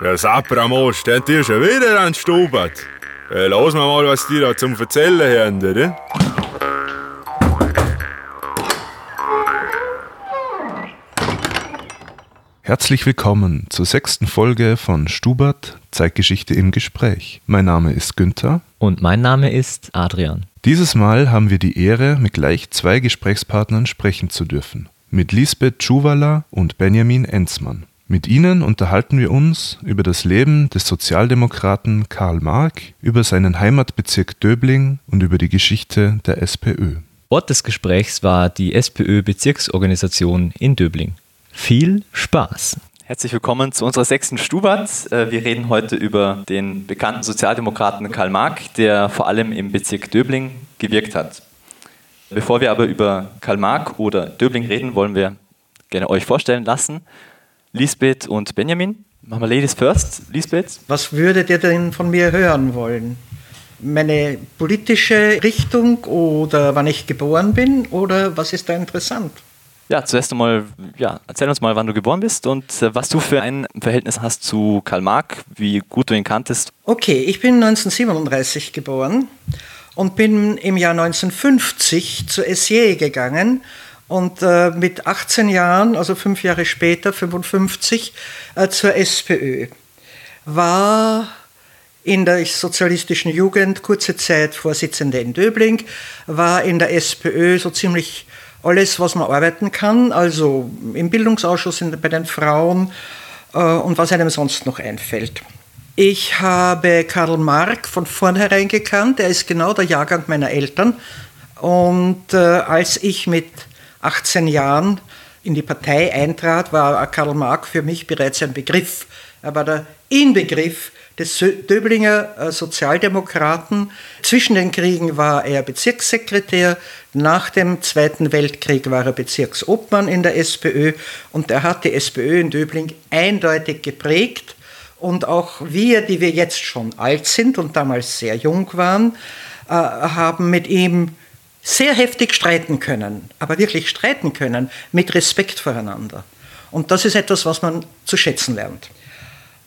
Der Sapramos, der hat dir schon wieder an Stubert. Äh, lass mal mal, was die da zum Erzählen haben, oder? Herzlich willkommen zur sechsten Folge von Stubert Zeitgeschichte im Gespräch. Mein Name ist Günther. Und mein Name ist Adrian. Dieses Mal haben wir die Ehre, mit gleich zwei Gesprächspartnern sprechen zu dürfen. Mit Lisbeth Tschuwala und Benjamin Enzmann. Mit ihnen unterhalten wir uns über das Leben des Sozialdemokraten Karl Marx, über seinen Heimatbezirk Döbling und über die Geschichte der SPÖ. Ort des Gesprächs war die SPÖ-Bezirksorganisation in Döbling. Viel Spaß! Herzlich willkommen zu unserer sechsten Stubat. Äh, wir reden heute über den bekannten Sozialdemokraten Karl Marx, der vor allem im Bezirk Döbling gewirkt hat. Bevor wir aber über Karl Marx oder Döbling reden, wollen wir gerne euch vorstellen lassen. Lisbeth und Benjamin. Machen wir Ladies first. Lisbeth. Was würdet ihr denn von mir hören wollen? Meine politische Richtung oder wann ich geboren bin oder was ist da interessant? Ja, zuerst einmal, ja, erzähl uns mal, wann du geboren bist und äh, was du für ein Verhältnis hast zu Karl Marx, wie gut du ihn kanntest. Okay, ich bin 1937 geboren und bin im Jahr 1950 zur SJ gegangen und äh, mit 18 Jahren, also fünf Jahre später, 55, äh, zur SPÖ. War in der sozialistischen Jugend kurze Zeit Vorsitzende in Döbling, war in der SPÖ so ziemlich alles, was man arbeiten kann, also im Bildungsausschuss bei den Frauen äh, und was einem sonst noch einfällt. Ich habe Karl Marx von vornherein gekannt, er ist genau der Jahrgang meiner Eltern. Und äh, als ich mit 18 Jahren in die Partei eintrat, war Karl Marx für mich bereits ein Begriff. Er war der Inbegriff des Döblinger äh, Sozialdemokraten. Zwischen den Kriegen war er Bezirkssekretär, nach dem Zweiten Weltkrieg war er Bezirksobmann in der SPÖ und er hat die SPÖ in Döbling eindeutig geprägt. Und auch wir, die wir jetzt schon alt sind und damals sehr jung waren, äh, haben mit ihm sehr heftig streiten können, aber wirklich streiten können, mit Respekt voreinander. Und das ist etwas, was man zu schätzen lernt.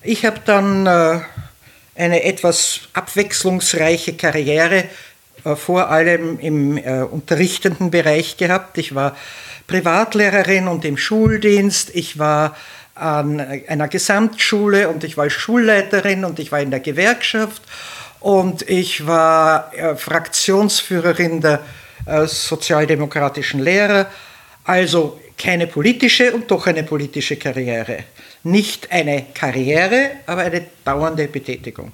Ich habe dann äh, eine etwas abwechslungsreiche Karriere, äh, vor allem im äh, unterrichtenden Bereich gehabt. Ich war Privatlehrerin und im Schuldienst. Ich war an einer Gesamtschule und ich war Schulleiterin und ich war in der Gewerkschaft und ich war äh, Fraktionsführerin der sozialdemokratischen Lehrer. Also keine politische und doch eine politische Karriere nicht eine Karriere, aber eine dauernde Betätigung.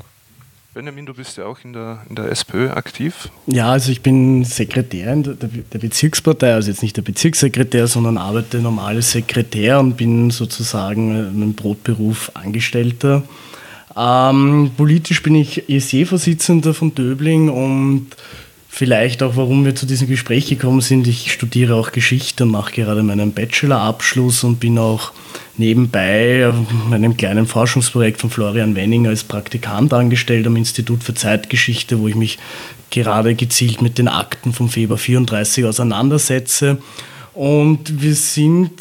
Benjamin, du bist ja auch in der, in der SPÖ aktiv. Ja, also ich bin Sekretär in der, der Bezirkspartei, also jetzt nicht der Bezirkssekretär, sondern arbeite normal als Sekretär und bin sozusagen im Brotberuf Angestellter. Ähm, politisch bin ich ESE-Vorsitzender von Döbling und vielleicht auch, warum wir zu diesem Gespräch gekommen sind. Ich studiere auch Geschichte und mache gerade meinen Bachelorabschluss und bin auch nebenbei einem kleinen Forschungsprojekt von Florian Wenning als Praktikant angestellt am Institut für Zeitgeschichte, wo ich mich gerade gezielt mit den Akten vom Februar 34 auseinandersetze. Und wir sind,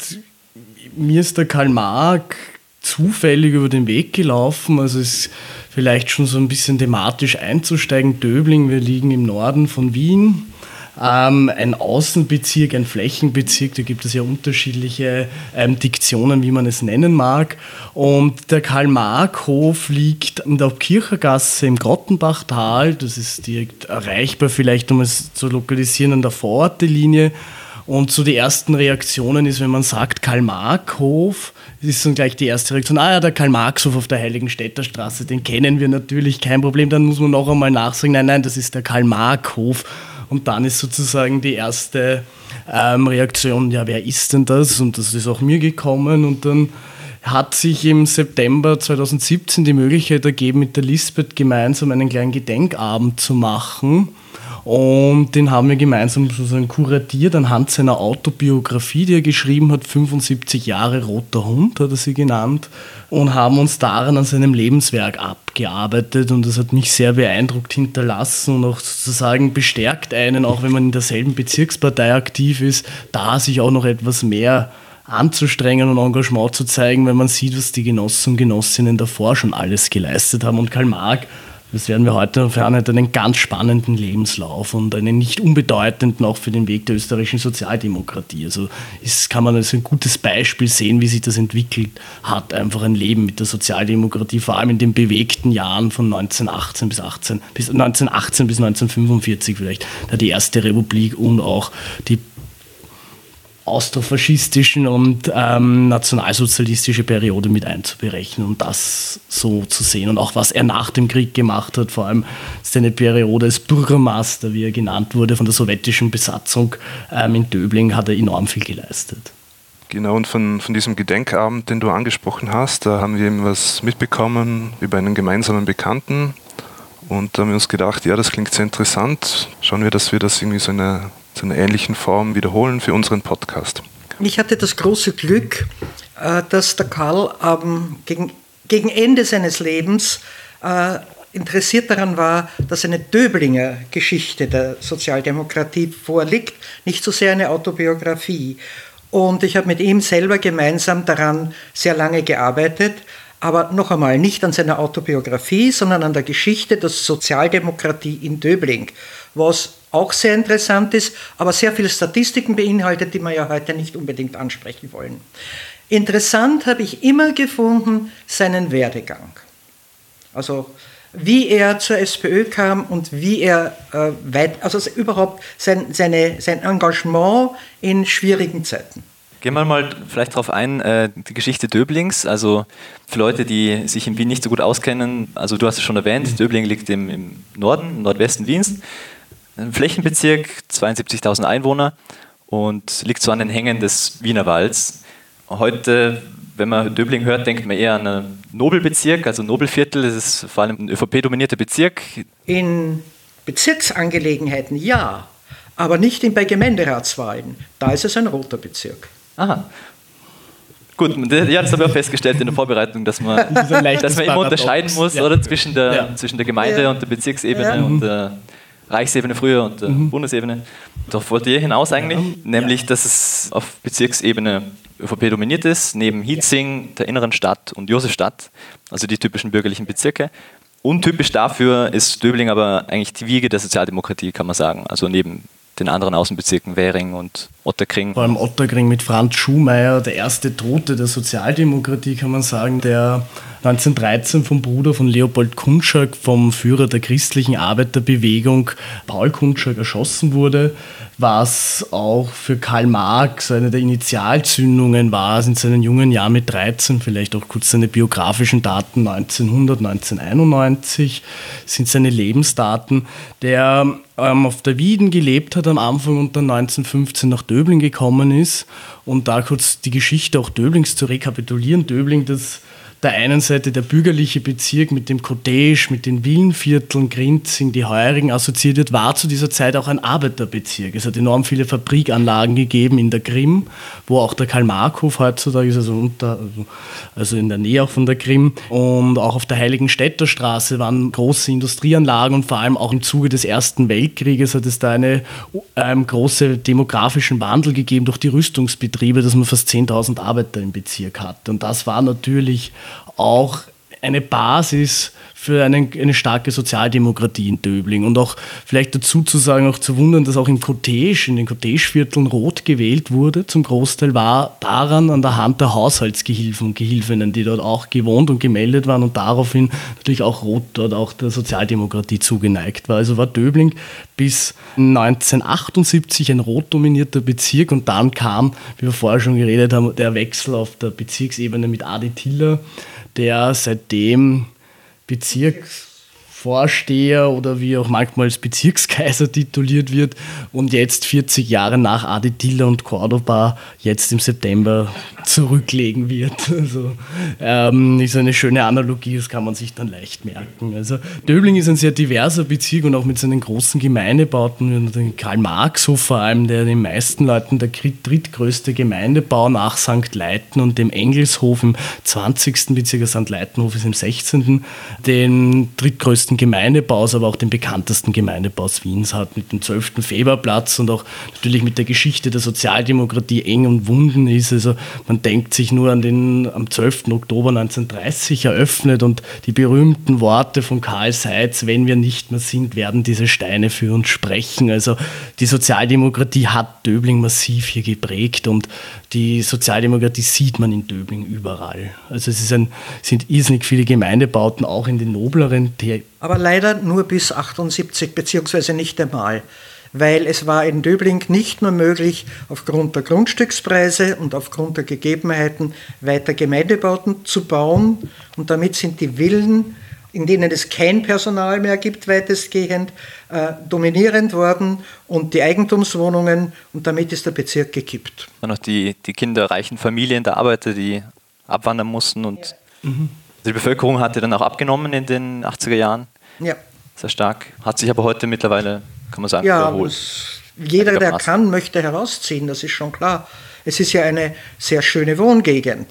mir ist der Karl Marx zufällig über den Weg gelaufen. Also es vielleicht schon so ein bisschen thematisch einzusteigen. Döbling, wir liegen im Norden von Wien ähm, ein Außenbezirk, ein Flächenbezirk, da gibt es ja unterschiedliche ähm, Diktionen, wie man es nennen mag. Und der Karl-Marx-Hof liegt in der Kirchergasse im Grottenbachtal, das ist direkt erreichbar, vielleicht um es zu lokalisieren, an der Vorortelinie. Und so die ersten Reaktionen ist, wenn man sagt Karl-Marx-Hof, ist dann gleich die erste Reaktion, ah ja, der Karl-Marx-Hof auf der Heiligenstädter Straße, den kennen wir natürlich, kein Problem. Dann muss man noch einmal nachsagen, nein, nein, das ist der Karl-Marx-Hof. Und dann ist sozusagen die erste ähm, Reaktion, ja, wer ist denn das? Und das ist auch mir gekommen. Und dann hat sich im September 2017 die Möglichkeit ergeben, mit der Lisbeth gemeinsam einen kleinen Gedenkabend zu machen. Und den haben wir gemeinsam sozusagen kuratiert anhand seiner Autobiografie, die er geschrieben hat, 75 Jahre roter Hund hat er sie genannt, und haben uns daran an seinem Lebenswerk abgearbeitet und das hat mich sehr beeindruckt hinterlassen und auch sozusagen bestärkt einen, auch wenn man in derselben Bezirkspartei aktiv ist, da sich auch noch etwas mehr anzustrengen und Engagement zu zeigen, wenn man sieht, was die Genossen und Genossinnen davor schon alles geleistet haben. Und Karl Marx das werden wir heute erfahren, hat einen ganz spannenden Lebenslauf und einen nicht unbedeutenden auch für den Weg der österreichischen Sozialdemokratie. Also ist, kann man als ein gutes Beispiel sehen, wie sich das entwickelt hat, einfach ein Leben mit der Sozialdemokratie, vor allem in den bewegten Jahren von 1918 bis 18, bis 1918 bis 1945 vielleicht, da die erste Republik und auch die austrofaschistischen und ähm, nationalsozialistische Periode mit einzuberechnen und das so zu sehen. Und auch was er nach dem Krieg gemacht hat, vor allem seine Periode als Bürgermeister, wie er genannt wurde, von der sowjetischen Besatzung ähm, in Döbling, hat er enorm viel geleistet. Genau, und von, von diesem Gedenkabend, den du angesprochen hast, da haben wir eben was mitbekommen über einen gemeinsamen Bekannten. Und da haben wir uns gedacht, ja, das klingt sehr interessant. Schauen wir, dass wir das irgendwie so eine zu einer ähnlichen Form wiederholen für unseren Podcast. Ich hatte das große Glück, äh, dass der Karl gegen, gegen Ende seines Lebens äh, interessiert daran war, dass eine Döblinger Geschichte der Sozialdemokratie vorliegt, nicht so sehr eine Autobiografie. Und ich habe mit ihm selber gemeinsam daran sehr lange gearbeitet, aber noch einmal nicht an seiner Autobiografie, sondern an der Geschichte der Sozialdemokratie in Döbling, was auch sehr interessant ist, aber sehr viele Statistiken beinhaltet, die wir ja heute nicht unbedingt ansprechen wollen. Interessant habe ich immer gefunden seinen Werdegang. Also wie er zur SPÖ kam und wie er äh, weit, also überhaupt sein, seine, sein Engagement in schwierigen Zeiten. Gehen wir mal vielleicht darauf ein, äh, die Geschichte Döblings. Also für Leute, die sich in Wien nicht so gut auskennen, also du hast es schon erwähnt, Döbling liegt im, im Norden, Nordwesten Wiens. Ein Flächenbezirk, 72.000 Einwohner und liegt so an den Hängen des Wienerwalds. Heute, wenn man Döbling hört, denkt man eher an einen Nobelbezirk, also Nobelviertel. Das ist vor allem ein ÖVP-dominierter Bezirk. In Bezirksangelegenheiten ja, aber nicht bei Gemeinderatswahlen. Da ist es ein roter Bezirk. Aha. Gut, ja, das haben wir auch festgestellt in der Vorbereitung, dass man, dass man immer unterscheiden muss ja. oder, zwischen, der, ja. zwischen der Gemeinde ja. und der Bezirksebene und der Reichsebene früher und der mhm. Bundesebene. Darauf wollte ihr hinaus eigentlich, ja. nämlich, dass es auf Bezirksebene ÖVP dominiert ist, neben Hietzing, der inneren Stadt und Josefstadt, also die typischen bürgerlichen Bezirke. Untypisch dafür ist Döbling aber eigentlich die Wiege der Sozialdemokratie, kann man sagen. Also neben den anderen Außenbezirken Währing und Otterkring. Vor allem Otterkring mit Franz Schumayer, der erste Tote der Sozialdemokratie, kann man sagen, der 1913 vom Bruder von Leopold Kunschak, vom Führer der christlichen Arbeiterbewegung Paul Kunschak erschossen wurde, was auch für Karl Marx eine der Initialzündungen war, in seinen jungen Jahren mit 13, vielleicht auch kurz seine biografischen Daten 1900, 1991 sind seine Lebensdaten, der ähm, auf der Wieden gelebt hat am Anfang und dann 1915 nach Döbling gekommen ist und da kurz die Geschichte auch Döblings zu rekapitulieren. Döbling, das der einen Seite der bürgerliche Bezirk mit dem Cottage, mit den Villenvierteln, Grinzing, die Heurigen assoziiert wird, war zu dieser Zeit auch ein Arbeiterbezirk. Es hat enorm viele Fabrikanlagen gegeben in der Krim, wo auch der Karl-Mark-Hof heutzutage ist, also, unter, also in der Nähe auch von der Krim. Und auch auf der Heiligenstädter Straße waren große Industrieanlagen und vor allem auch im Zuge des Ersten Weltkrieges hat es da eine ähm, große demografischen Wandel gegeben durch die Rüstungsbetriebe, dass man fast 10.000 Arbeiter im Bezirk hatte. Und das war natürlich auch eine Basis für eine, eine starke Sozialdemokratie in Döbling. Und auch vielleicht dazu zu sagen, auch zu wundern, dass auch im Cottage, in den Cottage-Vierteln rot gewählt wurde, zum Großteil war daran an der Hand der Haushaltsgehilfen und Gehilfinnen, die dort auch gewohnt und gemeldet waren und daraufhin natürlich auch rot dort auch der Sozialdemokratie zugeneigt war. Also war Döbling bis 1978 ein rot dominierter Bezirk und dann kam, wie wir vorher schon geredet haben, der Wechsel auf der Bezirksebene mit Adi Tiller, der seitdem Bezirksvorsteher oder wie auch manchmal als Bezirkskaiser tituliert wird und jetzt 40 Jahre nach Adi Tiller und Cordoba jetzt im September zurücklegen wird. Also ähm, ist eine schöne Analogie, das kann man sich dann leicht merken. Also Döbling ist ein sehr diverser Bezirk und auch mit seinen großen Gemeindebauten, den Karl-Marx-Hof vor allem, der den meisten Leuten der drittgrößte Gemeindebau nach St. Leiten und dem Engelshof im 20. Bezirk, St. Leitenhof ist im 16. den drittgrößten ältesten Gemeindebaus, aber auch den bekanntesten Gemeindebaus Wiens hat, mit dem 12. Februarplatz und auch natürlich mit der Geschichte der Sozialdemokratie eng und wunden ist. Also man denkt sich nur an den am 12. Oktober 1930 eröffnet und die berühmten Worte von Karl Seitz, wenn wir nicht mehr sind, werden diese Steine für uns sprechen. Also die Sozialdemokratie hat Döbling massiv hier geprägt und die Sozialdemokratie sieht man in Döbling überall. Also es ein, sind irrsinnig viele Gemeindebauten, auch in den nobleren. Aber leider nur bis 78, beziehungsweise nicht einmal weil es war in Döbling nicht nur möglich, aufgrund der Grundstückspreise und aufgrund der Gegebenheiten weiter Gemeindebauten zu bauen. Und damit sind die Villen, in denen es kein Personal mehr gibt, weitestgehend äh, dominierend worden und die Eigentumswohnungen und damit ist der Bezirk gekippt. Dann noch die, die Kinder reichen Familien der Arbeiter, die abwandern mussten und ja. mhm. die Bevölkerung hatte dann auch abgenommen in den 80er Jahren. Ja. Sehr stark. Hat sich aber heute mittlerweile kann man sagen, ja, überholt. Jeder, der kann, möchte herausziehen, das ist schon klar. Es ist ja eine sehr schöne Wohngegend,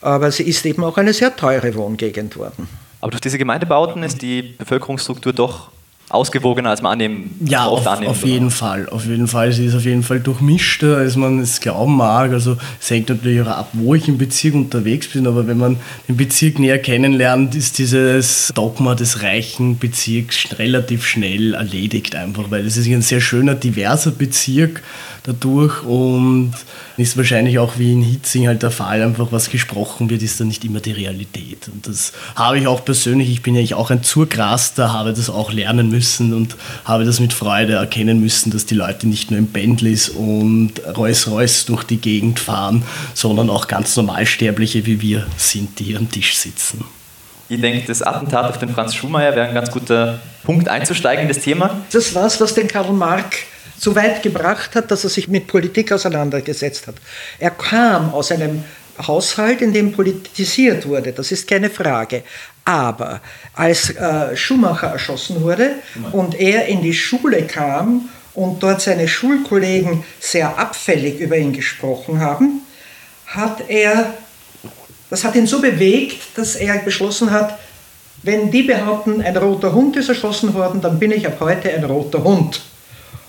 aber sie ist eben auch eine sehr teure Wohngegend worden. Aber durch diese Gemeindebauten ist die Bevölkerungsstruktur doch ausgewogener, als man annehmen Ja, auf, annimmt, auf jeden Fall. Auf jeden Fall. Sie ist auf jeden Fall durchmischter, als man es glauben mag. Also es hängt natürlich auch ab, wo ich im Bezirk unterwegs bin, aber wenn man den Bezirk näher kennenlernt, ist dieses Dogma des reichen Bezirks relativ schnell erledigt einfach, weil es ist ein sehr schöner, diverser Bezirk dadurch und ist wahrscheinlich auch wie in Hitzing halt der Fall, einfach was gesprochen wird, ist dann nicht immer die Realität. Und das habe ich auch persönlich, ich bin ja auch ein Zurgraster, habe das auch lernen müssen und habe das mit Freude erkennen müssen, dass die Leute nicht nur in Bentleys und Rolls-Royce durch die Gegend fahren, sondern auch ganz Normalsterbliche wie wir sind, die hier am Tisch sitzen. Ich denke, das Attentat auf den Franz Schumacher wäre ein ganz guter Punkt einzusteigen in das Thema. Das war's, was den Karl Marx so weit gebracht hat, dass er sich mit Politik auseinandergesetzt hat. Er kam aus einem Haushalt, in dem politisiert wurde, das ist keine Frage. Aber als äh, Schumacher erschossen wurde und er in die Schule kam und dort seine Schulkollegen sehr abfällig über ihn gesprochen haben, hat er, das hat ihn so bewegt, dass er beschlossen hat, wenn die behaupten, ein roter Hund ist erschossen worden, dann bin ich ab heute ein roter Hund.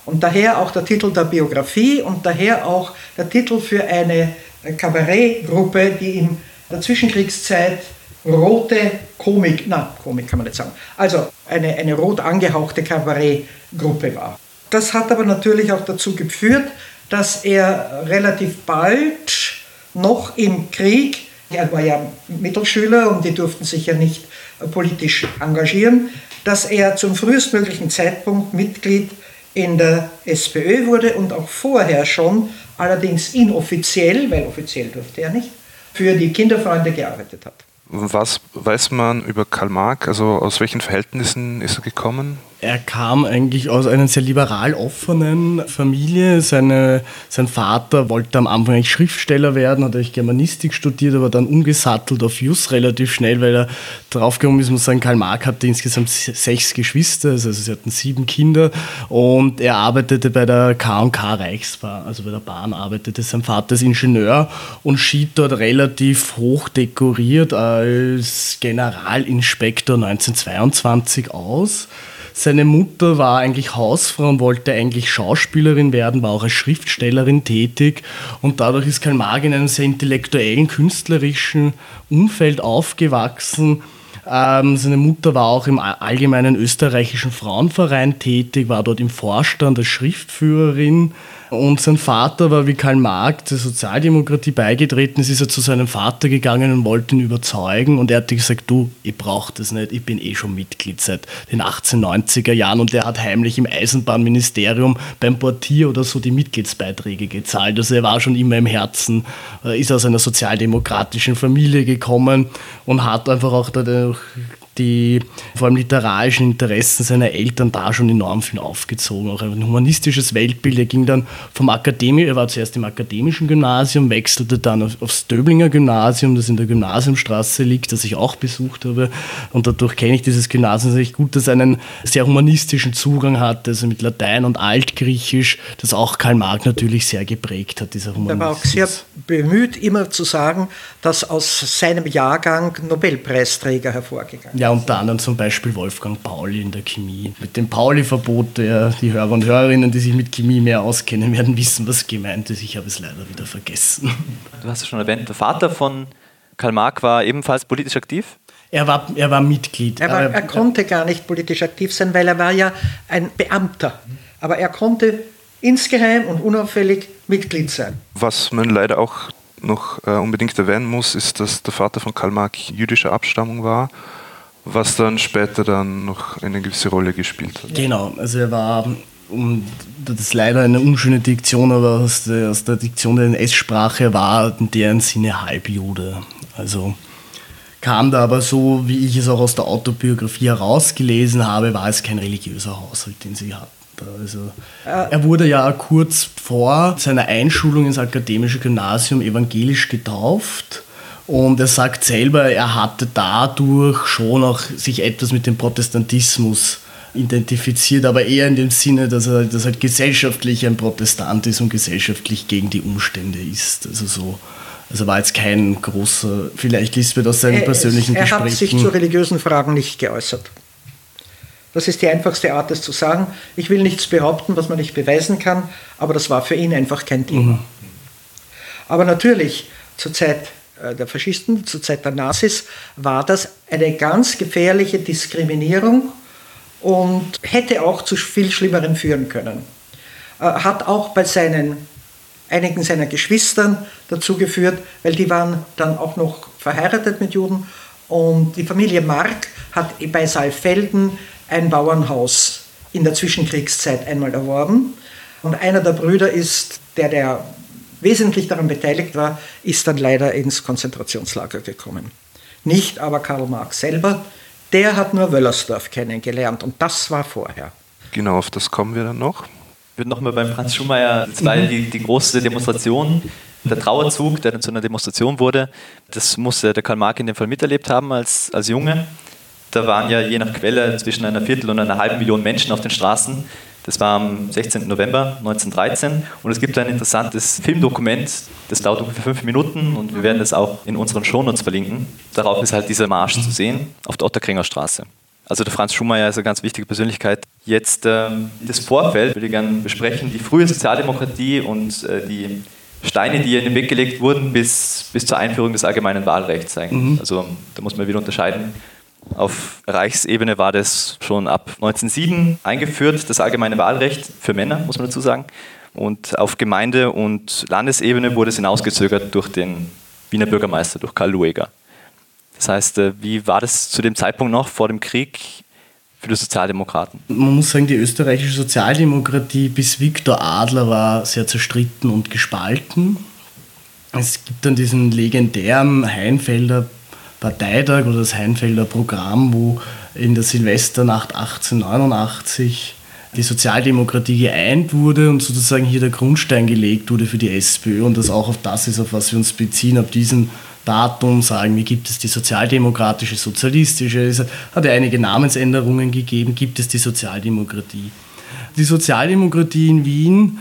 Und daher auch der Titel der Biografie und daher auch der Titel für eine Kabarettgruppe, die in der Zwischenkriegszeit rote Komik, na, Komik kann man nicht sagen, also eine, eine rot angehauchte Kabarettgruppe war. Das hat aber natürlich auch dazu geführt, dass er relativ bald noch im Krieg, er war ja Mittelschüler und die durften sich ja nicht politisch engagieren, dass er zum frühestmöglichen Zeitpunkt Mitglied in der SPÖ wurde und auch vorher schon, allerdings inoffiziell, weil offiziell durfte er nicht, für die Kinderfreunde gearbeitet hat. Was weiß man über Karl Marx? Also aus welchen Verhältnissen ist er gekommen? Er kam eigentlich aus einer sehr liberal offenen Familie. Seine, sein Vater wollte am Anfang eigentlich Schriftsteller werden, hat eigentlich Germanistik studiert, aber dann umgesattelt auf Jus relativ schnell, weil er draufgekommen ist, muss sagen, Karl Marx hatte insgesamt sechs Geschwister, also sie hatten sieben Kinder und er arbeitete bei der K&K Reichsbahn, also bei der Bahn arbeitete. Sein Vater ist Ingenieur und schied dort relativ hoch dekoriert als Generalinspektor 1922 aus. Seine Mutter war eigentlich Hausfrau und wollte eigentlich Schauspielerin werden, war auch als Schriftstellerin tätig und dadurch ist Karl Marx in einem sehr intellektuellen, künstlerischen Umfeld aufgewachsen. Ähm, seine Mutter war auch im allgemeinen österreichischen Frauenverein tätig, war dort im Vorstand als Schriftführerin und sein Vater war wie Karl Marx der Sozialdemokratie beigetreten ist, ist er zu seinem Vater gegangen und wollte ihn überzeugen. Und er hat gesagt, du, ich brauche das nicht, ich bin eh schon Mitglied seit den 1890er Jahren. Und er hat heimlich im Eisenbahnministerium beim Portier oder so die Mitgliedsbeiträge gezahlt. Also er war schon immer im Herzen, äh, ist aus einer sozialdemokratischen Familie gekommen und hat einfach auch dadurch die vor allem literarischen Interessen seiner Eltern da schon enorm viel aufgezogen. Auch ein humanistisches Weltbild. Er ging dann vom Akademie, er war zuerst im akademischen Gymnasium, wechselte dann aufs Döblinger Gymnasium, das in der Gymnasiumstraße liegt, das ich auch besucht habe. Und dadurch kenne ich dieses Gymnasium sehr gut, das einen sehr humanistischen Zugang hat, also mit Latein und Altgriechisch, das auch Karl Marx natürlich sehr geprägt hat, dieser Humanismus. Er war auch sehr bemüht, immer zu sagen, dass aus seinem Jahrgang Nobelpreisträger hervorgegangen Ja, Ja, unter anderem zum Beispiel Wolfgang Pauli in der Chemie. Mit dem Pauli-Verbot, der, die Hörer und Hörerinnen, die sich mit Chemie mehr auskennen, werden wissen, was gemeint ist. Ich habe es leider wieder vergessen. Du hast es schon erwähnt, der Vater von Karl Marx war ebenfalls politisch aktiv? Er war, er war Mitglied. Er, war, er konnte gar nicht politisch aktiv sein, weil er war ja ein Beamter. Aber er konnte insgeheim und unauffällig Mitglied sein. Was man leider auch noch äh, unbedingt erwähnen muss, ist, dass der Vater von Karl Marx jüdischer Abstammung war, was dann später dann noch eine gewisse Rolle gespielt hat. Genau, also er war, um, das ist leider eine unschöne Diktion, aber aus der, aus der Diktion der NS-Sprache war in deren Sinne Halbjude. Also kam da aber so, wie ich es auch aus der Autobiografie herausgelesen habe, war es kein religiöser Haushalt, den sie hatten. Also, er wurde ja kurz vor seiner Einschulung ins akademische Gymnasium evangelisch getauft. Und er sagt selber, er hatte dadurch schon auch sich etwas mit dem Protestantismus identifiziert, aber eher in dem Sinne, dass er, dass er gesellschaftlich ein Protestant ist und gesellschaftlich gegen die Umstände ist. Also so. Also war jetzt kein großer, vielleicht Lisbeth aus seinen persönlichen er, er Gesprächen. Er hat sich zu religiösen Fragen nicht geäußert. Das ist die einfachste Art, es zu sagen. Ich will nichts behaupten, was man nicht beweisen kann, aber das war für ihn einfach kein Thema. Mhm. Aber natürlich, zur Zeit der Faschisten, zur Zeit der Nazis, war das eine ganz gefährliche Diskriminierung und hätte auch zu viel Schlimmeren führen können. Äh, hat auch bei seinen, einigen seiner Geschwistern dazu geführt, weil die waren dann auch noch verheiratet mit Juden und die Familie Mark hat bei Saalfelden ein Bauernhaus in der Zwischenkriegszeit einmal erworben. Und einer der Brüder ist, der, der wesentlich daran beteiligt war, ist dann leider ins Konzentrationslager gekommen. Nicht aber Karl Marx selber, der hat nur Wöllersdorf kennengelernt und das war vorher. Genau, auf das kommen wir dann noch. Ich würde nochmal beim Franz Schumacher, das war die, die große Demonstration, der Trauerzug, der dann zu einer Demonstration wurde, das musste der Karl Marx in dem Fall miterlebt haben als, als Junge. Da waren ja je nach Quelle zwischen einer Viertel und einer halben Million Menschen auf den Straßen. Das war am 16. November 1913 und es gibt ein interessantes Filmdokument, das dauert ungefähr fünf Minuten und wir werden das auch in unseren Shownotes verlinken. Darauf ist halt dieser Marsch zu sehen auf der Otterkringer Straße. Also der Franz Schumacher ist eine ganz wichtige Persönlichkeit. Jetzt äh, das Vorfeld würde ich gerne besprechen, die frühe Sozialdemokratie und äh, die Steine, die in den Weg gelegt wurden bis, bis zur Einführung des allgemeinen Wahlrechts. Mhm. Also da muss man wieder unterscheiden auf Reichsebene war das schon ab 1907 eingeführt, das allgemeine Wahlrecht für Männer, muss man dazu sagen. Und auf Gemeinde- und Landesebene wurde es hinausgezögert durch den Wiener Bürgermeister, durch Karl Lueger. Das heißt, äh, wie war das zu dem Zeitpunkt noch vor dem Krieg für die Sozialdemokraten? Man muss sagen, die österreichische Sozialdemokratie bis Viktor Adler war sehr zerstritten und gespalten. Es gibt dann diesen legendären Heinfelder Parteitag oder das Heinfelder Programm, wo in der Silvesternacht 1889 die Sozialdemokratie geeint wurde und sozusagen hier der Grundstein gelegt wurde für die SPÖ und das auch auf das ist, auf was wir uns beziehen, ab diesem Datum sagen wie gibt es die sozialdemokratische, sozialistische, es hat ja einige Namensänderungen gegeben, gibt es die Sozialdemokratie. Die Sozialdemokratie in Wien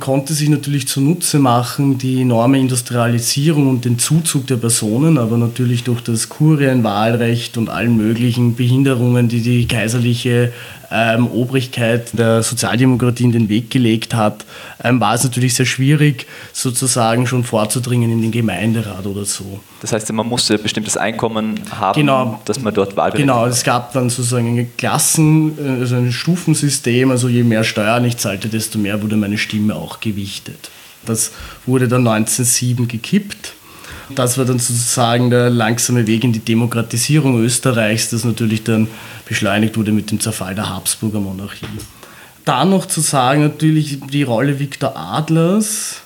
konnte sich natürlich zunutze machen, die enorme Industrialisierung und den Zuzug der Personen, aber natürlich durch das Kurienwahlrecht und allen möglichen Behinderungen, die die kaiserliche ähm, Obrigkeit der Sozialdemokratie in den Weg gelegt hat, ähm, war es natürlich sehr schwierig, sozusagen schon vorzudringen in den Gemeinderat oder so. Das heißt, man musste ein bestimmtes Einkommen haben, genau, dass man dort Wahlberechtigt Genau, es gab dann sozusagen ein Klassen, also ein Stufensystem, also je mehr Steuern ich zahlte, desto mehr wurde meine Stimme auch gewichtet. Das wurde dann 1907 gekippt. Das war dann sozusagen der langsame Weg in die Demokratisierung Österreichs, das natürlich dann beschleunigt wurde mit dem Zerfall der Habsburger Monarchie. Dann noch zu sagen, natürlich die Rolle Viktor Adlers,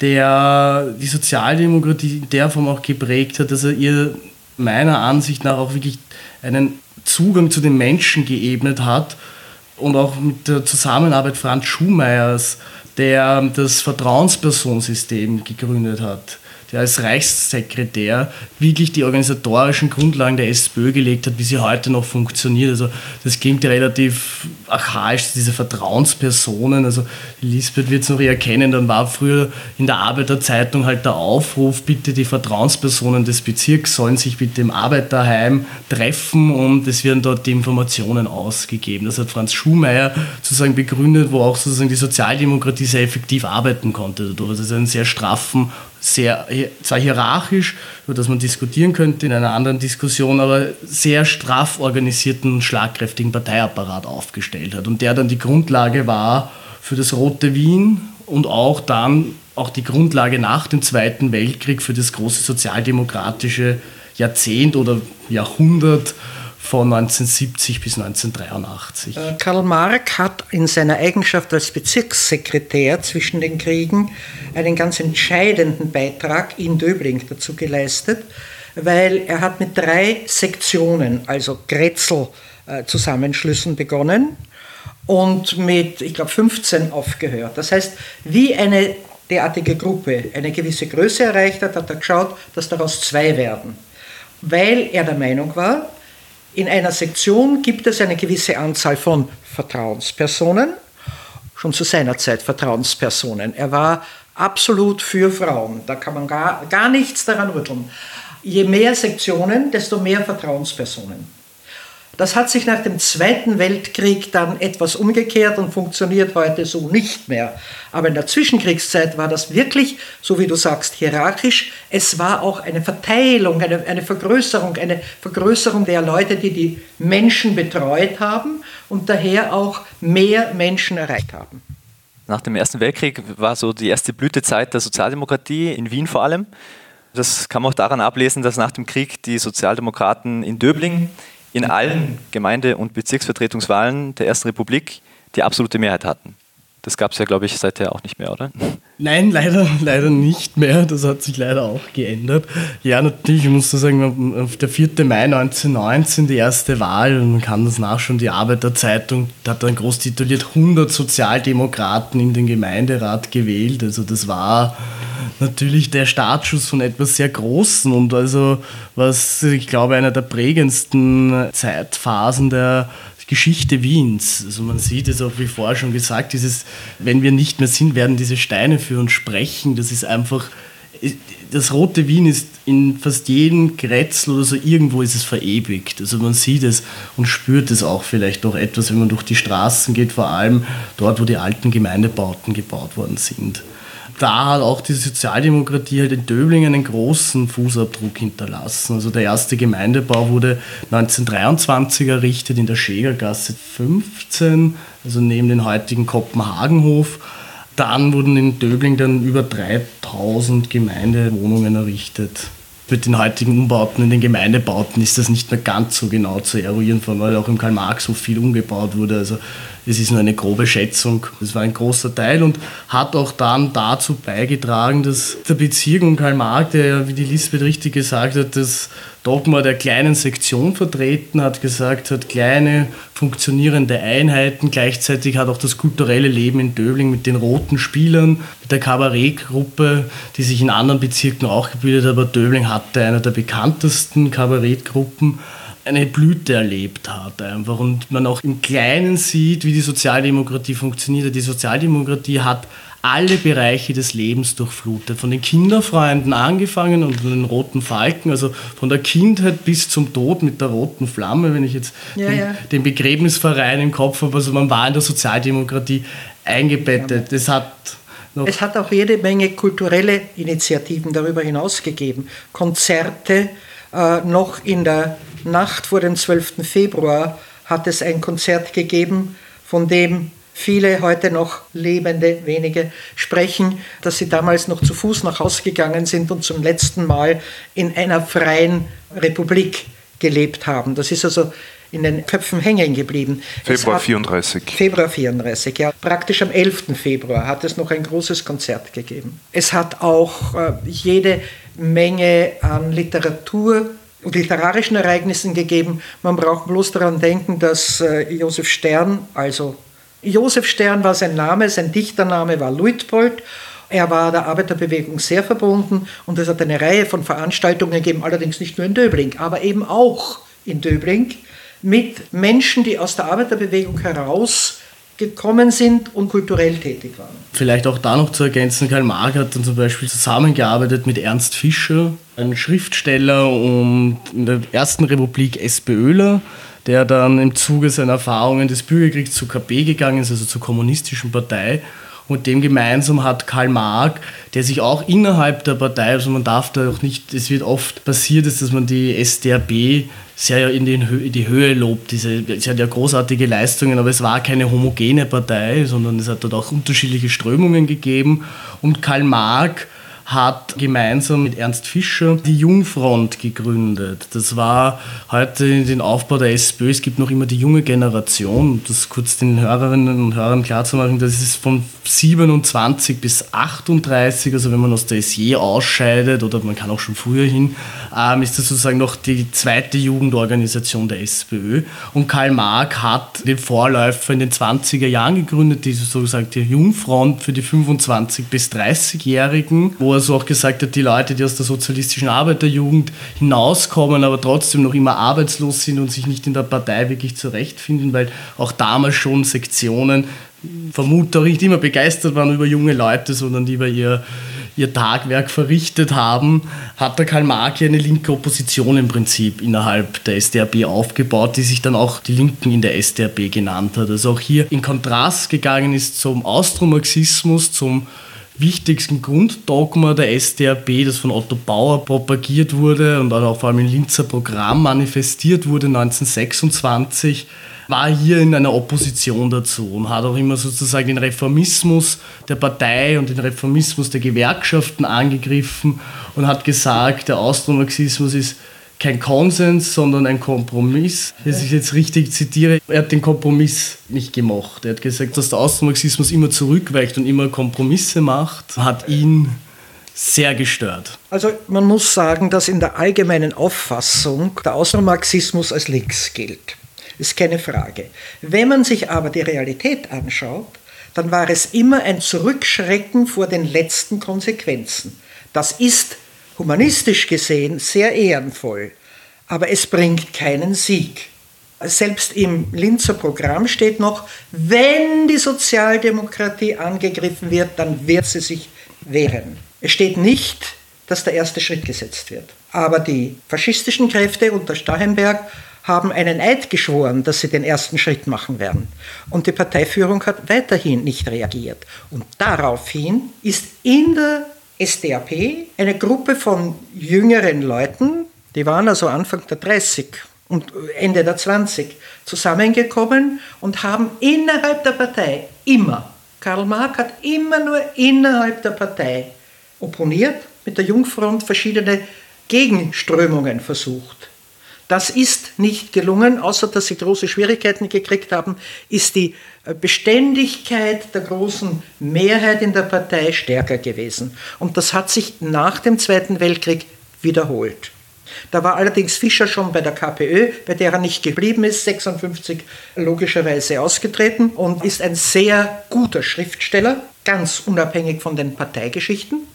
der die Sozialdemokratie in der Form auch geprägt hat, dass er ihr meiner Ansicht nach auch wirklich einen Zugang zu den Menschen geebnet hat und auch mit der Zusammenarbeit Franz Schumeyers, der das Vertrauenspersonsystem gegründet hat der als Reichssekretär wirklich die organisatorischen Grundlagen der SPÖ gelegt hat, wie sie heute noch funktioniert. Also das klingt relativ archaisch, diese Vertrauenspersonen. Also Lisbeth wird es noch eher kennen, dann war früher in der Arbeiterzeitung halt der Aufruf, bitte die Vertrauenspersonen des Bezirks sollen sich bitte im Arbeiterheim treffen und es werden dort die Informationen ausgegeben. Das hat Franz Schumayer sozusagen begründet, wo auch sozusagen die Sozialdemokratie sehr effektiv arbeiten konnte. Dadurch. Also einen sehr straffen sehr, zwar hierarchisch, über das man diskutieren könnte in einer anderen Diskussion, aber sehr straff organisierten, schlagkräftigen Parteiapparat aufgestellt hat. Und der dann die Grundlage war für das Rote Wien und auch dann auch die Grundlage nach dem Zweiten Weltkrieg für das große sozialdemokratische Jahrzehnt oder Jahrhundert von 1970 bis 1983. Äh, Karl Marx hat in seiner Eigenschaft als Bezirkssekretär zwischen den Kriegen einen ganz entscheidenden Beitrag in Döbling dazu geleistet, weil er hat mit drei Sektionen, also Grätzl-Zusammenschlüssen begonnen und mit, ich glaube, 15 aufgehört. Das heißt, wie eine derartige Gruppe eine gewisse Größe erreicht hat, hat er geschaut, dass daraus zwei werden. Weil er der Meinung war, in einer Sektion gibt es eine gewisse Anzahl von Vertrauenspersonen, schon zu seiner Zeit Vertrauenspersonen. Er war absolut für Frauen, da kann man gar, gar nichts daran rütteln. Je mehr Sektionen, desto mehr Vertrauenspersonen. Das hat sich nach dem Zweiten Weltkrieg dann etwas umgekehrt und funktioniert heute so nicht mehr. Aber in der Zwischenkriegszeit war das wirklich, so wie du sagst, hierarchisch. Es war auch eine Verteilung, eine, eine Vergrößerung, eine Vergrößerung der Leute, die die Menschen betreut haben und daher auch mehr Menschen erreicht haben. Nach dem Ersten Weltkrieg war so die erste Blütezeit der Sozialdemokratie in Wien vor allem. Das kann man auch daran ablesen, dass nach dem Krieg die Sozialdemokraten in Döbling in allen Gemeinde- und Bezirksvertretungswahlen der Ersten Republik die absolute Mehrheit hatten. Das gab es ja, glaube ich, seither auch nicht mehr, oder? Nein, leider, leider nicht mehr. Das hat sich leider auch geändert. Ja, natürlich, ich muss sagen, auf der 4. Mai 1919 die erste Wahl, und man kann das nachschauen, die Arbeiterzeitung hat dann groß tituliert 100 Sozialdemokraten in den Gemeinderat gewählt. Also das war natürlich der Startschuss von etwas sehr Großen und also was, ich glaube, einer der prägendsten Zeitphasen der Geschichte Wiens. Also man sieht es auch, wie vorher schon gesagt, dieses, wenn wir nicht mehr sind, werden diese Steine für uns sprechen. Das ist einfach, das rote Wien ist in fast jedem Grätzl oder so, irgendwo ist es verewigt. Also man sieht es und spürt es auch vielleicht noch etwas, wenn man durch die Straßen geht, vor allem dort, wo die alten Gemeindebauten gebaut worden sind da hat auch die Sozialdemokratie halt in Döblingen einen großen Fußabdruck hinterlassen. Also der erste Gemeindebau wurde 1923 errichtet in der Schägergasse 15, also neben dem heutigen Kopenhagenhof. Dann wurden in Döbling dann über 3000 Gemeindewohnungen errichtet. Mit den heutigen Umbauten in den Gemeindebauten ist das nicht mehr ganz so genau zu eruieren, weil auch im Karl Marx so viel umgebaut wurde. Also es ist nur eine grobe Schätzung. Das war ein großer Teil und hat auch dann dazu beigetragen, dass der Bezirk um Karl Marx, der ja, wie die Lisbeth richtig gesagt hat, das Dogma der kleinen Sektion vertreten hat, gesagt hat, kleine funktionierende Einheiten. Gleichzeitig hat auch das kulturelle Leben in Döbling mit den roten Spielern, mit der Kabarettgruppe, die sich in anderen Bezirken auch gebildet hat, aber Döbling hatte eine der bekanntesten Kabarettgruppen eine Blüte erlebt hat einfach und man auch im Kleinen sieht, wie die Sozialdemokratie funktioniert. Die Sozialdemokratie hat alle Bereiche des Lebens durchflutet, von den Kinderfreunden angefangen und von den roten Falken, also von der Kindheit bis zum Tod mit der roten Flamme, wenn ich jetzt ja, den, ja. den, Begräbnisverein im Kopf habe, also man war in der Sozialdemokratie eingebettet. Es hat es hat auch jede Menge kulturelle Initiativen darüber hinaus gegeben. Konzerte, äh, noch in der Nacht vor dem 12. Februar hat es ein Konzert gegeben, von dem viele heute noch lebende wenige sprechen, dass sie damals noch zu Fuß nach Hause gegangen sind und zum letzten Mal in einer freien Republik gelebt haben. Das ist also in den Köpfen hängen geblieben. Februar 34. Februar 34, ja. Praktisch am 11. Februar hat es noch ein großes Konzert gegeben. Es hat auch äh, jede Menge an Literatur und literarischen Ereignissen gegeben. Man braucht bloß daran denken, dass äh, Josef Stern, also Josef Stern war sein Name, sein Dichtername war Luitpold Er war der Arbeiterbewegung sehr verbunden und es hat eine Reihe von Veranstaltungen gegeben, allerdings nicht nur in Döbling, aber eben auch in Döbling mit Menschen, die aus der Arbeiterbewegung heraus gekommen sind und kulturell tätig waren. Vielleicht auch da noch zu ergänzen, Karl Marx hat dann zum Beispiel zusammengearbeitet mit Ernst Fischer, einem Schriftsteller und in der ersten Republik SPÖler, der dann im Zuge seiner Erfahrungen des Bürgerkriegs zu KP gegangen ist, also zur kommunistischen Partei. Und dem gemeinsam hat Karl Marx, der sich auch innerhalb der Partei, also man darf da auch nicht, es wird oft passiert, dass man die SDRB sehr in, in die Höhe lobt. Diese, sie hat ja großartige Leistungen, aber es war keine homogene Partei, sondern es hat dort auch unterschiedliche Strömungen gegeben. Und Karl Marx hat gemeinsam mit Ernst Fischer die Jungfront gegründet. Das war heute in den Aufbau der SPÖ. Es gibt noch immer die junge Generation, um das kurz den Hörerinnen und Hörern klarzumachen. Das ist von 27 bis 38, also wenn man aus der SJ ausscheidet oder man kann auch schon früher hin, ähm, ist das sozusagen noch die zweite Jugendorganisation der SPÖ. Und Karl Marx hat den Vorläufer in den 20er Jahren gegründet, die sozusagen die Jungfront für die 25 bis 30-Jährigen, wo er so auch gesagt hat, die Leute, die aus der sozialistischen Arbeiterjugend hinauskommen, aber trotzdem noch immer arbeitslos sind und sich nicht in der Partei wirklich zurechtfinden, weil auch damals schon Sektionen vermutlich auch nicht immer begeistert waren über junge Leute, sondern die über ihr, ihr Tagwerk verrichtet haben, hat der Karl Marx eine linke Opposition im Prinzip innerhalb der SDRB aufgebaut, die sich dann auch die Linken in der SDRB genannt hat. Also auch hier in Kontrast gegangen ist zum Austromarxismus, zum wichtigsten Grunddogma der SDAP, das von Otto Bauer propagiert wurde und auch vor allem im Linzer Programm manifestiert wurde 1926, war hier in einer Opposition dazu und hat auch immer sozusagen den Reformismus der Partei und den Reformismus der Gewerkschaften angegriffen und hat gesagt, der Austromarxismus ist kein Konsens, sondern ein Kompromiss. Wenn ich jetzt richtig zitiere, er hat den Kompromiss nicht gemacht. Er hat gesagt, dass der Austromarxismus immer zurückweicht und immer Kompromisse macht, hat ihn sehr gestört. Also man muss sagen, dass in der allgemeinen Auffassung der Austromarxismus als links gilt. Ist keine Frage. Wenn man sich aber die Realität anschaut, dann war es immer ein Zurückschrecken vor den letzten Konsequenzen. Das ist humanistisch gesehen sehr ehrenvoll, aber es bringt keinen Sieg. Selbst im Linzer Programm steht noch, wenn die Sozialdemokratie angegriffen wird, dann wird sie sich wehren. Es steht nicht, dass der erste Schritt gesetzt wird. Aber die faschistischen Kräfte unter Stachenberg haben einen Eid geschworen, dass sie den ersten Schritt machen werden. Und die Parteiführung hat weiterhin nicht reagiert. Und daraufhin ist in der SDAP, eine Gruppe von jüngeren Leuten, die waren also Anfang der 30 und Ende der 20, zusammengekommen und haben innerhalb der Partei immer, Karl Marx hat immer nur innerhalb der Partei opponiert, mit der Jungfront verschiedene Gegenströmungen versucht. Das ist nicht gelungen, außer dass sie große Schwierigkeiten gekriegt haben, ist die äh, Beständigkeit der großen Mehrheit in der Partei stärker gewesen. Und das hat sich nach dem Zweiten Weltkrieg wiederholt. Da war allerdings Fischer schon bei der KPÖ, bei der er nicht geblieben ist, 56 logischerweise ausgetreten und ist ein sehr guter Schriftsteller, ganz unabhängig von den Parteigeschichten.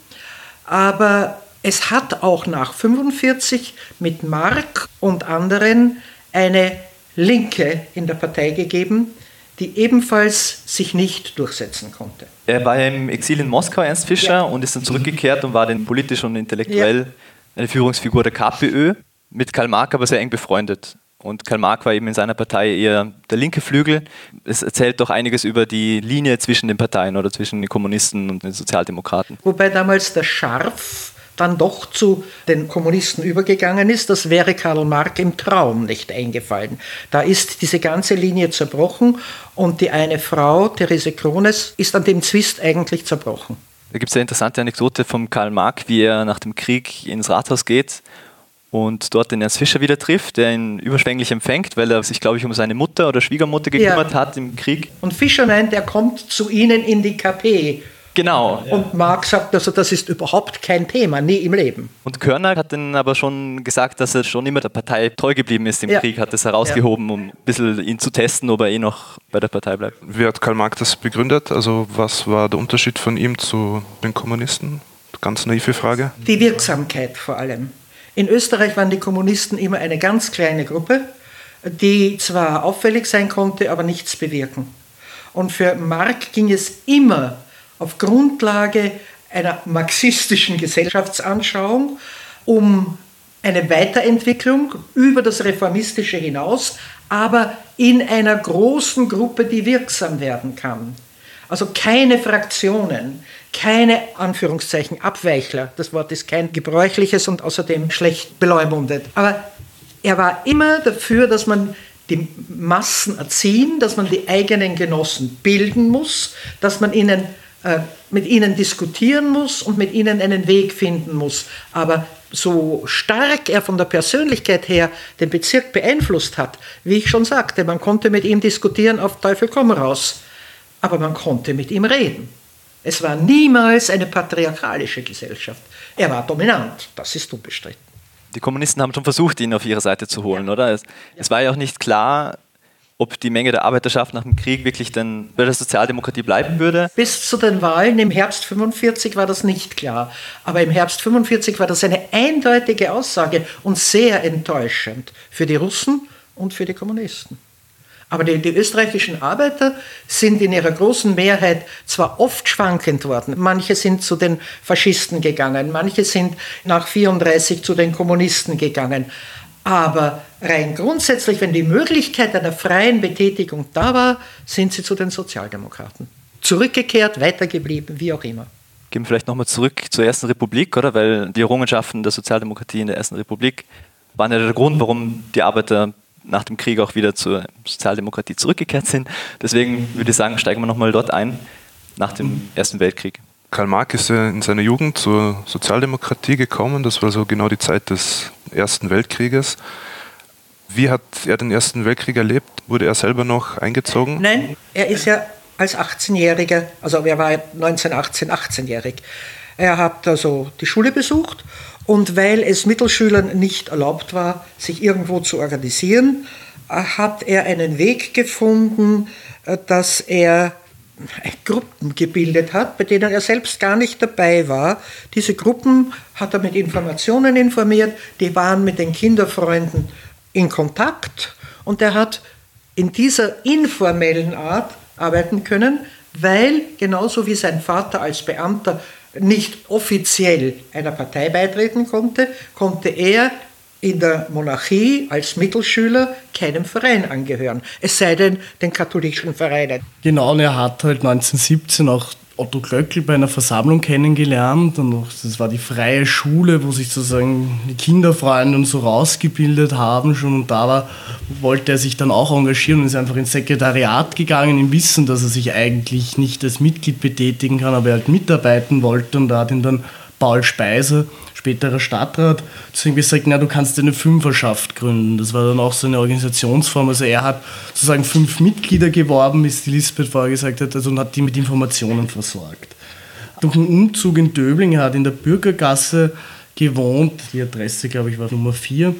Aber es hat auch nach 45 mit Mark und anderen eine Linke in der Partei gegeben, die ebenfalls sich nicht durchsetzen konnte. Er war im Exil in Moskau, Ernst Fischer, ja. und ist dann zurückgekehrt und war dann politisch und intellektuell ja. eine Führungsfigur der KPÖ, mit Karl Marx aber sehr eng befreundet. Und Karl Marx war eben in seiner Partei eher der linke Flügel. Es erzählt doch einiges über die Linie zwischen den Parteien oder zwischen den Kommunisten und den Sozialdemokraten. Wobei damals der Scharf dann doch zu den Kommunisten übergegangen ist, das wäre Karl Marx im Traum nicht eingefallen. Da ist diese ganze Linie zerbrochen und die eine Frau, Therese Krones, ist an dem Zwist eigentlich zerbrochen. Da gibt es eine interessante Anekdote von Karl Marx, wie er nach dem Krieg ins Rathaus geht und dort den Ernst Fischer wieder trifft, der ihn überschwänglich empfängt, weil er sich, glaube ich, um seine Mutter oder Schwiegermutter gekümmert ja. hat im Krieg. Und Fischer meint, er kommt zu ihnen in die KP Genau. Und Marx sagt, also das ist überhaupt kein Thema, nie im Leben. Und Körner hat dann aber schon gesagt, dass er schon immer der Partei treu geblieben ist im Ja. Krieg, hat das herausgehoben, um ein bisschen ihn zu testen, ob er eh noch bei der Partei bleibt. Wie hat Karl Marx das begründet? Also was war der Unterschied von ihm zu den Kommunisten? Ganz naive Frage. Die Wirksamkeit vor allem. In Österreich waren die Kommunisten immer eine ganz kleine Gruppe, die zwar auffällig sein konnte, aber nichts bewirken. Und für Marx ging es immer auf Grundlage einer marxistischen Gesellschaftsanschauung um eine Weiterentwicklung über das Reformistische hinaus, aber in einer großen Gruppe, die wirksam werden kann. Also keine Fraktionen, keine Anführungszeichen Abweichler. Das Wort ist kein gebräuchliches und außerdem schlecht beleumundet. Aber er war immer dafür, dass man die Massen erziehen, dass man die eigenen Genossen bilden muss, dass man ihnen, mit ihnen diskutieren muss und mit ihnen einen Weg finden muss. Aber so stark er von der Persönlichkeit her den Bezirk beeinflusst hat, wie ich schon sagte, man konnte mit ihm diskutieren auf Teufel komm raus, aber man konnte mit ihm reden. Es war niemals eine patriarchalische Gesellschaft. Er war dominant, das ist unbestritten. Die Kommunisten haben schon versucht, ihn auf ihre Seite zu holen, oder? Es, es war ja auch nicht klar, ob die Menge der Arbeiterschaft nach dem Krieg wirklich dann bei der Sozialdemokratie bleiben würde. Bis zu den Wahlen im Herbst 45 war das nicht klar. Aber im Herbst 45 war das eine eindeutige Aussage und sehr enttäuschend für die Russen und für die Kommunisten. Aber die, die, österreichischen Arbeiter sind in ihrer großen Mehrheit zwar oft schwankend worden, manche sind zu den Faschisten gegangen, manche sind nach 34 zu den Kommunisten gegangen, aber rein grundsätzlich, wenn die Möglichkeit einer freien Betätigung da war, sind sie zu den Sozialdemokraten. Zurückgekehrt, weitergeblieben, wie auch immer. Gehen wir vielleicht nochmal zurück zur Ersten Republik, oder? Weil die Errungenschaften der Sozialdemokratie in der Ersten Republik waren ja der Grund, warum die Arbeiter nach dem Krieg auch wieder zur Sozialdemokratie zurückgekehrt sind. Deswegen würde ich sagen, steigen wir nochmal dort ein, nach dem Ersten Weltkrieg. Karl Marx ist ja in seiner Jugend zur Sozialdemokratie gekommen. Das war so genau die Zeit des Ersten Weltkrieges. Wie hat er den Ersten Weltkrieg erlebt? Wurde er selber noch eingezogen? Nein, er ist ja als 18-Jähriger, also er war 1918 18-jährig. Er hat also die Schule besucht und weil es Mittelschülern nicht erlaubt war, sich irgendwo zu organisieren, hat er einen Weg gefunden, dass er Gruppen gebildet hat, bei denen er selbst gar nicht dabei war. Diese Gruppen hat er mit Informationen informiert, die waren mit den Kinderfreunden in Kontakt und er hat in dieser informellen Art arbeiten können, weil genauso wie sein Vater als Beamter nicht offiziell einer Partei beitreten konnte, konnte er in der Monarchie als Mittelschüler keinem Verein angehören, es sei denn den katholischen Vereinen. Genau, und er hat halt 1917 auch Otto Glöckl bei einer Versammlung kennengelernt. Und das war die freie Schule, wo sich sozusagen die Kinderfreunde und so rausgebildet haben schon. Und da war, wollte er sich dann auch engagieren und ist einfach ins Sekretariat gegangen, im Wissen, dass er sich eigentlich nicht als Mitglied betätigen kann, aber er halt mitarbeiten wollte. Und da hat ihn dann Paul Speiser, späterer Stadtrat, zu ihm gesagt, na, du kannst eine Fünferschaft gründen. Das war dann auch so eine Organisationsform. Also er hat sozusagen fünf Mitglieder geworben, wie es die Lisbeth vorher gesagt hat, also und hat die mit Informationen versorgt. Durch einen Umzug in Döbling, er hat in der Bürgergasse gewohnt, die Adresse, glaube ich, war Nummer 4.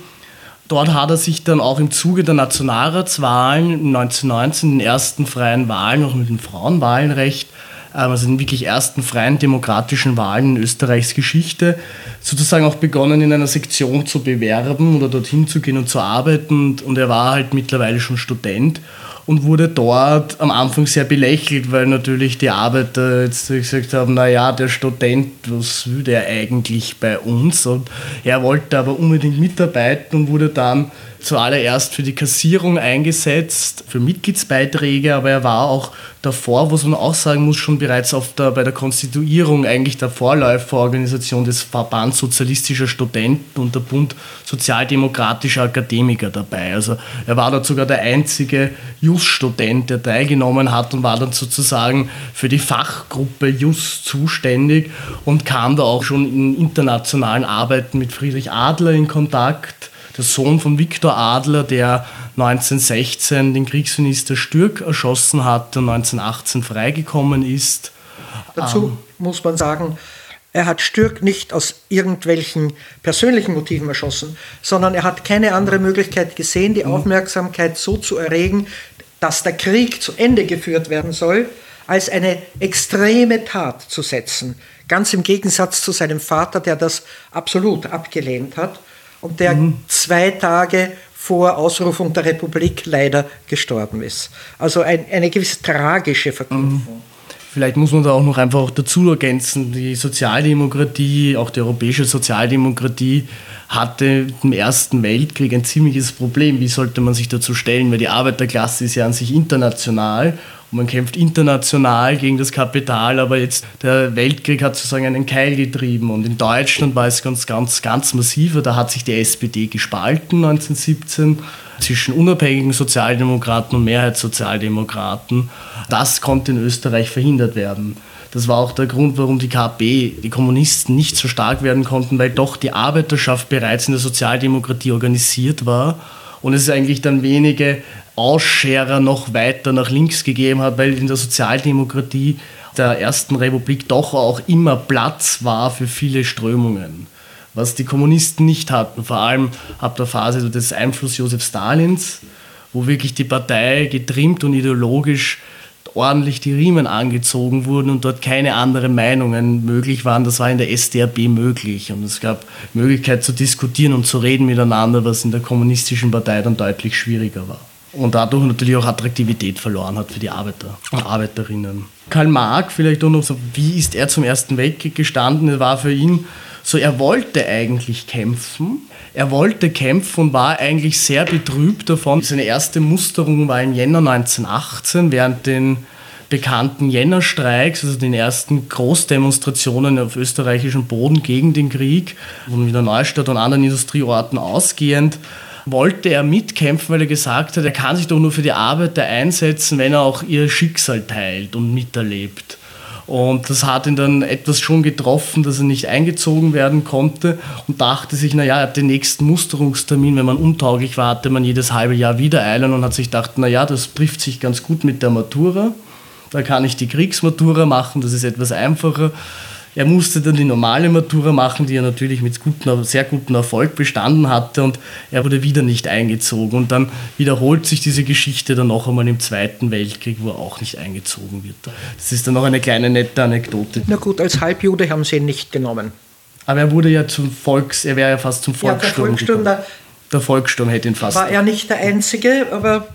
Dort hat er sich dann auch im Zuge der Nationalratswahlen 1919, den ersten freien Wahlen, auch mit dem Frauenwahlrecht, also den wirklich ersten freien demokratischen Wahlen in Österreichs Geschichte, sozusagen auch begonnen, in einer Sektion zu bewerben oder dorthin zu gehen und zu arbeiten. Und er war halt mittlerweile schon Student und wurde dort am Anfang sehr belächelt, weil natürlich die Arbeiter jetzt gesagt haben, naja, der Student, was will der eigentlich bei uns? Und er wollte aber unbedingt mitarbeiten und wurde dann zuallererst für die Kassierung eingesetzt, für Mitgliedsbeiträge, aber er war auch davor, was man auch sagen muss, schon bereits auf der, bei der Konstituierung eigentlich der Vorläuferorganisation des Verbands Sozialistischer Studenten und der Bund Sozialdemokratischer Akademiker dabei. Also er war dort sogar der einzige Just-Student, der teilgenommen hat und war dann sozusagen für die Fachgruppe Just zuständig und kam da auch schon in internationalen Arbeiten mit Friedrich Adler in Kontakt der Sohn von Viktor Adler, der 1916 den Kriegsminister Stürk erschossen hat und 1918 freigekommen ist. Dazu um. muss man sagen, er hat Stürk nicht aus irgendwelchen persönlichen Motiven erschossen, sondern er hat keine andere Möglichkeit gesehen, die mhm. Aufmerksamkeit so zu erregen, dass der Krieg zu Ende geführt werden soll, als eine extreme Tat zu setzen. Ganz im Gegensatz zu seinem Vater, der das absolut abgelehnt hat und der mhm. zwei Tage vor Ausrufung der Republik leider gestorben ist. Also ein, eine gewisse tragische Verknüpfung. Mhm. Vielleicht muss man da auch noch einfach dazu ergänzen, die Sozialdemokratie, auch die europäische Sozialdemokratie, hatte im Ersten Weltkrieg ein ziemliches Problem. Wie sollte man sich dazu stellen? Weil die Arbeiterklasse ist ja an sich international man kämpft international gegen das Kapital, aber jetzt der Weltkrieg hat sozusagen einen Keil getrieben und in Deutschland war es ganz, ganz, ganz massiver. Da hat sich die SPD gespalten 1917 zwischen unabhängigen Sozialdemokraten und Mehrheitssozialdemokraten. Das konnte in Österreich verhindert werden. Das war auch der Grund, warum die KP, die Kommunisten, nicht so stark werden konnten, weil doch die Arbeiterschaft bereits in der Sozialdemokratie organisiert war und es eigentlich dann wenige Ausscherer noch weiter nach links gegeben hat, weil in der Sozialdemokratie der Ersten Republik doch auch immer Platz war für viele Strömungen was die Kommunisten nicht hatten, vor allem ab der Phase des Einflusses Josef Stalins, wo wirklich die Partei getrimmt und ideologisch ordentlich die Riemen angezogen wurden und dort keine anderen Meinungen möglich waren. Das war in der SDRB möglich und es gab Möglichkeit zu diskutieren und zu reden miteinander, was in der kommunistischen Partei dann deutlich schwieriger war. Und dadurch natürlich auch Attraktivität verloren hat für die Arbeiter und Arbeiterinnen. Karl Marx, vielleicht auch noch so, wie ist er zum Ersten Weltkrieg gestanden? Er war für ihn so, er wollte eigentlich kämpfen. Er wollte kämpfen und war eigentlich sehr betrübt davon. Seine erste Musterung war im Jänner 1918 während den bekannten Jännerstreiks, also den ersten Großdemonstrationen auf österreichischem Boden gegen den Krieg, von Wiener Neustadt und anderen Industrieorten ausgehend, wollte er mitkämpfen, weil er gesagt hat, er kann sich doch nur für die Arbeiter einsetzen, wenn er auch ihr Schicksal teilt und miterlebt. Und das hat ihn dann etwas schon getroffen, dass er nicht eingezogen werden konnte und dachte sich, naja, er hat den nächsten Musterungstermin, wenn man untauglich war, hatte man jedes halbe Jahr wieder eilen und hat sich gedacht, naja, das trifft sich ganz gut mit der Matura. Da kann ich die Kriegsmatura machen, das ist etwas einfacher. Er musste dann die normale Matura machen, die er natürlich mit guten, sehr gutem Erfolg bestanden hatte und er wurde wieder nicht eingezogen. Und dann wiederholt sich diese Geschichte dann noch einmal im Zweiten Weltkrieg, wo er auch nicht eingezogen wird. Das ist dann noch eine kleine nette Anekdote. Na gut, als Halbjude haben sie ihn nicht genommen. Aber er wurde ja zum Volks, er wäre ja fast zum Volkssturm. Ja, der Volkssturm, der, der Volkssturm hätte ihn fast. War er nicht der Einzige, aber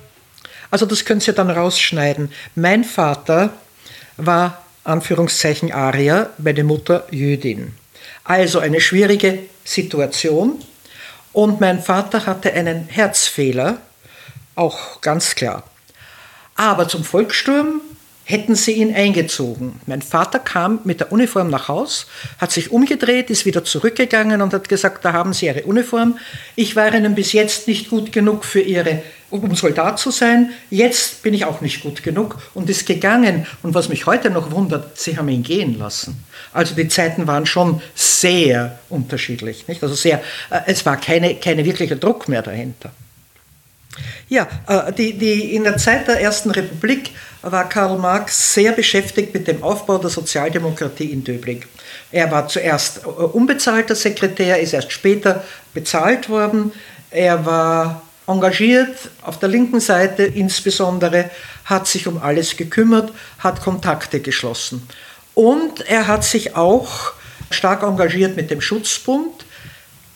also das können Sie dann rausschneiden. Mein Vater war Anführungszeichen Arier, meine Mutter Jüdin. Also eine schwierige Situation. Und mein Vater hatte einen Herzfehler, auch ganz klar. Aber zum Volkssturm hätten sie ihn eingezogen. Mein Vater kam mit der Uniform nach Haus, hat sich umgedreht, ist wieder zurückgegangen und hat gesagt, da haben Sie Ihre Uniform. Ich war Ihnen bis jetzt nicht gut genug für Ihre, um Soldat zu sein. Jetzt bin ich auch nicht gut genug und ist gegangen. Und was mich heute noch wundert, Sie haben ihn gehen lassen. Also die Zeiten waren schon sehr unterschiedlich. Nicht? Also sehr, äh, es war keine, keine wirklicher Druck mehr dahinter. Ja, äh, die, die, in der Zeit der Ersten Republik war Karl Marx sehr beschäftigt mit dem Aufbau der Sozialdemokratie in Döbling. Er war zuerst äh, unbezahlter Sekretär, ist erst später bezahlt worden. Er war engagiert auf der linken Seite insbesondere, hat sich um alles gekümmert, hat Kontakte geschlossen. Und er hat sich auch stark engagiert mit dem Schutzbund.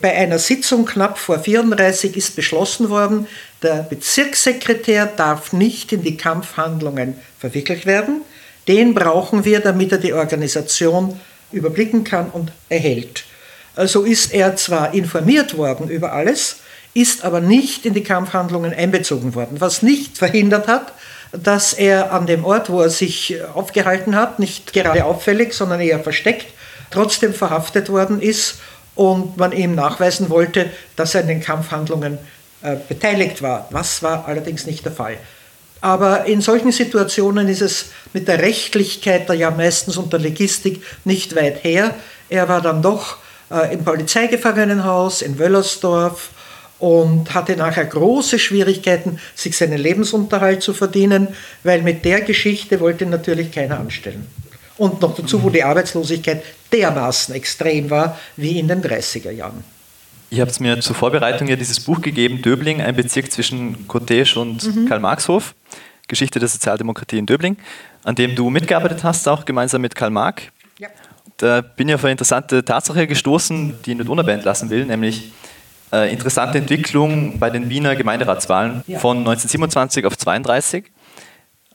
Bei einer Sitzung knapp vor 34 ist beschlossen worden, der Bezirkssekretär darf nicht in die Kampfhandlungen verwickelt werden. Den brauchen wir, damit er die Organisation überblicken kann und erhält. So also ist er zwar informiert worden über alles, ist aber nicht in die Kampfhandlungen einbezogen worden, was nicht verhindert hat, dass er an dem Ort, wo er sich aufgehalten hat, nicht gerade auffällig, sondern eher versteckt, trotzdem verhaftet worden ist und man ihm nachweisen wollte, dass er in den Kampfhandlungen äh, beteiligt war. Was war allerdings nicht der Fall. Aber in solchen Situationen ist es mit der Rechtlichkeit ja meistens unter Legistik nicht weit her. Er war dann doch äh, im Polizeigefangenenhaus in Wöllersdorf und hatte nachher große Schwierigkeiten, sich seinen Lebensunterhalt zu verdienen, weil mit der Geschichte wollte natürlich keiner anstellen. Und noch dazu, wo die Arbeitslosigkeit dermaßen extrem war wie in den 30er Jahren. Ihr habt mir zur Vorbereitung ja dieses Buch gegeben, Döbling, ein Bezirk zwischen Cottage und mhm. Karl-Marx-Hof, Geschichte der Sozialdemokratie in Döbling, an dem du mitgearbeitet hast, auch gemeinsam mit Karl Marx. Ja. Da bin ich auf eine interessante Tatsache gestoßen, die ich nicht unerwähnt lassen will, nämlich äh, interessante Entwicklung bei den Wiener Gemeinderatswahlen ja. von 1927 auf 32.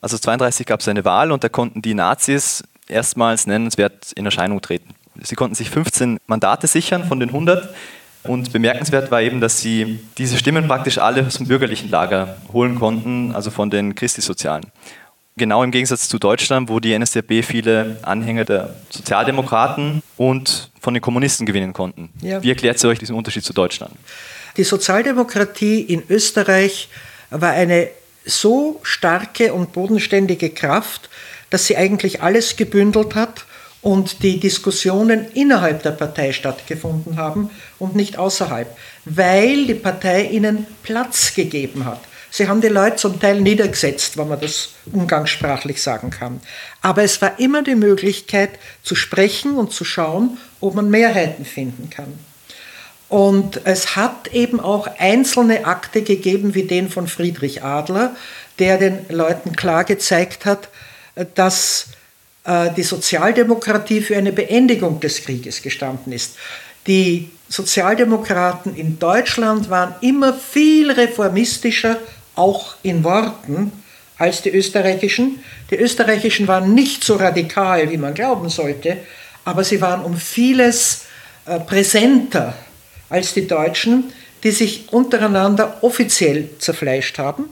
Also 32 gab es eine Wahl und da konnten die Nazis erstmals nennenswert in Erscheinung treten. Sie konnten sich 15 Mandate sichern von den 100 und bemerkenswert war eben, dass sie diese Stimmen praktisch alle aus dem bürgerlichen Lager holen konnten, also von den Christisozialen. Genau im Gegensatz zu Deutschland, wo die NSDAP viele Anhänger der Sozialdemokraten und von den Kommunisten gewinnen konnten. Ja. Wie erklärt sie euch diesen Unterschied zu Deutschland? Die Sozialdemokratie in Österreich war eine so starke und bodenständige Kraft, dass sie eigentlich alles gebündelt hat und die Diskussionen innerhalb der Partei stattgefunden haben und nicht außerhalb, weil die Partei ihnen Platz gegeben hat. Sie haben die Leute zum Teil niedergesetzt, wenn man das umgangssprachlich sagen kann. Aber es war immer die Möglichkeit zu sprechen und zu schauen, ob man Mehrheiten finden kann. Und es hat eben auch einzelne Akte gegeben, wie den von Friedrich Adler, der den Leuten klar gezeigt hat, dass äh, die Sozialdemokratie für eine Beendigung des Krieges gestanden ist. Die Sozialdemokraten in Deutschland waren immer viel reformistischer, auch in Worten, als die österreichischen. Die österreichischen waren nicht so radikal, wie man glauben sollte, aber sie waren um vieles äh, präsenter als die Deutschen, die sich untereinander offiziell zerfleischt haben.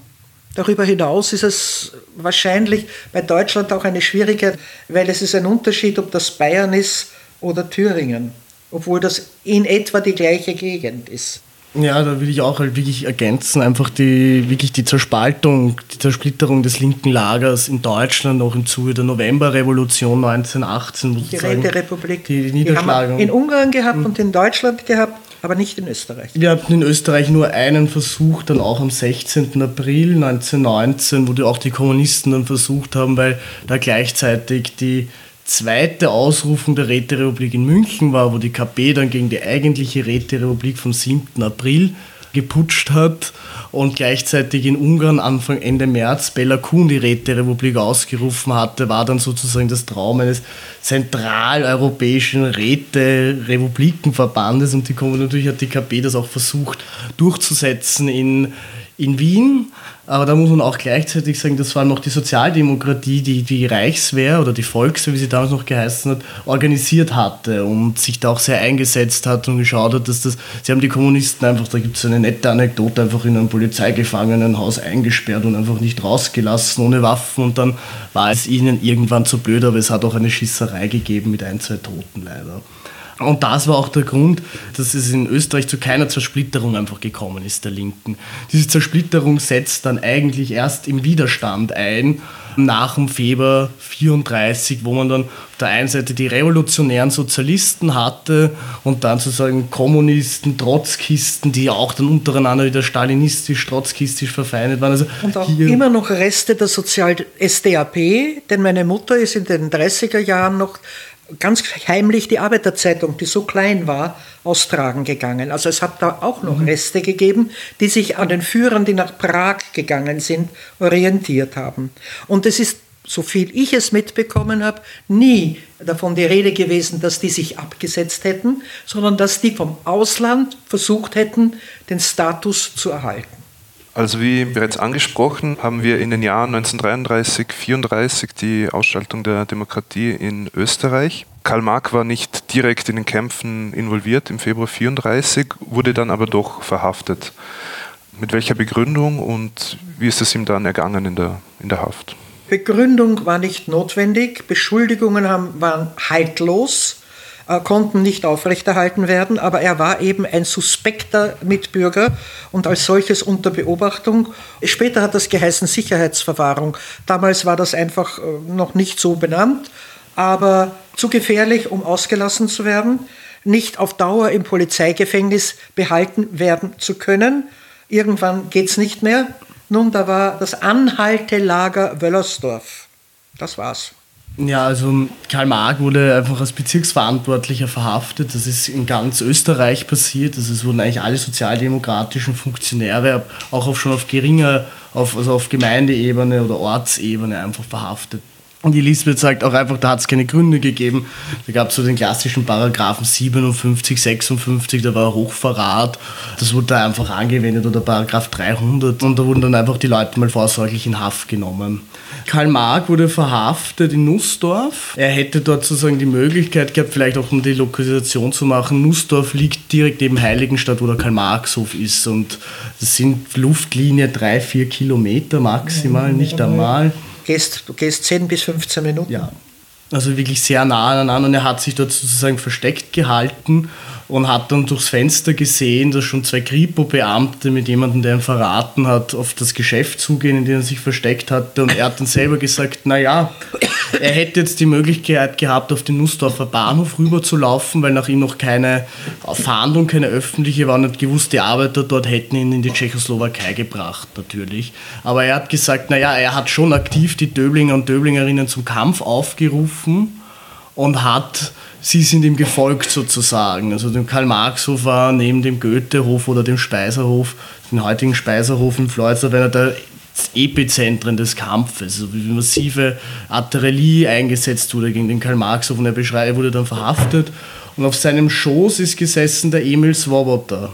Darüber hinaus ist es wahrscheinlich bei Deutschland auch eine schwierige, weil es ist ein Unterschied, ob das Bayern ist oder Thüringen, obwohl das in etwa die gleiche Gegend ist. Ja, da will ich auch halt wirklich ergänzen, einfach die, wirklich die Zerspaltung, die Zersplitterung des linken Lagers in Deutschland auch im Zuge der Novemberrevolution 1918. Die Räterepublik. Die Niederschlagung. Die in Ungarn gehabt mhm. und in Deutschland gehabt aber nicht in Österreich. Wir hatten in Österreich nur einen Versuch, dann auch am 16. April 1919, wo auch die Kommunisten dann versucht haben, weil da gleichzeitig die zweite Ausrufung der Räterepublik in München war, wo die KP dann gegen die eigentliche Räterepublik vom 7. April geputscht hat und gleichzeitig in Ungarn Anfang Ende März Bela Kun die Räterepublik ausgerufen hatte, war dann sozusagen das Traum eines zentraleuropäischen Räte-Republikenverbandes und die natürlich hat die KP das auch versucht durchzusetzen in, in Wien aber da muss man auch gleichzeitig sagen, dass vor allem auch die Sozialdemokratie, die die Reichswehr oder die Volkswehr, wie sie damals noch geheißen hat, organisiert hatte und sich da auch sehr eingesetzt hat und geschaut hat, dass das, sie haben die Kommunisten einfach, da gibt es eine nette Anekdote, einfach in einem Polizeigefangenenhaus eingesperrt und einfach nicht rausgelassen ohne Waffen und dann war es ihnen irgendwann zu blöd, aber es hat auch eine Schisserei gegeben mit ein, zwei Toten leider. Und das war auch der Grund, dass es in Österreich zu keiner Zersplitterung einfach gekommen ist, der Linken. Diese Zersplitterung setzt dann eigentlich erst im Widerstand ein, nach dem Februar 34, wo man dann auf der einen Seite die revolutionären Sozialisten hatte und dann sozusagen Kommunisten, Trotzkisten, die auch dann untereinander wieder stalinistisch, trotzkistisch verfeindet waren. Also und auch immer noch Reste der Sozial-SDAP, denn meine Mutter ist in den 30er Jahren noch ganz heimlich die Arbeiterzeitung, die so klein war, austragen gegangen. Also es hat da auch noch mhm. Reste gegeben, die sich an den Führern, die nach Prag gegangen sind, orientiert haben. Und es ist, so viel ich es mitbekommen habe, nie davon die Rede gewesen, dass die sich abgesetzt hätten, sondern dass die vom Ausland versucht hätten, den Status zu erhalten. Also wie bereits angesprochen, haben wir in den Jahren 1933, 1934 die Ausschaltung der Demokratie in Österreich. Karl Marx war nicht direkt in den Kämpfen involviert im Februar 1934, wurde dann aber doch verhaftet. Mit welcher Begründung und wie ist es ihm dann ergangen in der, in der Haft? Begründung war nicht notwendig, Beschuldigungen haben, waren haltlos. Äh, konnten nicht aufrechterhalten werden, aber er war eben ein suspekter Mitbürger und als solches unter Beobachtung. Später hat das geheißen Sicherheitsverwahrung. Damals war das einfach äh, noch nicht so benannt, aber zu gefährlich, um ausgelassen zu werden, nicht auf Dauer im Polizeigefängnis behalten werden zu können. Irgendwann geht es nicht mehr. Nun, da war das Anhaltelager Wöllersdorf. Das war's. Ja, also Karl Mark wurde einfach als Bezirksverantwortlicher verhaftet. Das ist in ganz Österreich passiert. Also es wurden eigentlich alle sozialdemokratischen Funktionäre auch auf, schon auf geringer, auf, also auf Gemeindeebene oder Ortsebene einfach verhaftet. Und die Lisbeth sagt auch einfach, da hat es keine Gründe gegeben. Da gab es so den klassischen Paragraphen 57, 56, da war Hochverrat. Das wurde da einfach angewendet oder Paragraph 300 und da wurden dann einfach die Leute mal vorsorglich in Haft genommen. Karl Mark wurde verhaftet in Nussdorf. Er hätte dort sozusagen die Möglichkeit gehabt, vielleicht auch um die Lokalisation zu machen. Nussdorf liegt direkt neben Heiligenstadt, wo der Karl-Marx-Hof ist. Und das sind Luftlinie drei, vier Kilometer maximal, nicht einmal gehst, du gehst 10 bis 15 Minuten. Ja. Also wirklich sehr nah aneinander und er hat sich dort sozusagen versteckt gehalten und hat dann durchs Fenster gesehen, dass schon zwei Kripo-Beamte mit jemandem, der ihn verraten hat, auf das Geschäft zugehen, in dem er sich versteckt hatte. Und er hat dann selber gesagt, naja, er hätte jetzt die Möglichkeit gehabt, auf den Nussdorfer Bahnhof rüber zu laufen, weil nach ihm noch keine Fahndung, keine öffentliche war und gewusst, die Arbeiter dort hätten ihn in die Tschechoslowakei gebracht, natürlich. Aber er hat gesagt, naja, er hat schon aktiv die Döblinger und Döblingerinnen zum Kampf aufgerufen und hat sie sind ihm gefolgt sozusagen. Also dem Karl-Marx-Hof war neben dem Goethehof oder dem Speiserhof, den heutigen Speiserhof in Florenz, einer der Epizentren des Kampfes, also wie massive Artillerie eingesetzt wurde gegen den Karl-Marx-Hof und er beschreibt, wurde dann verhaftet und auf seinem Schoß ist gesessen der Emil Swoboda.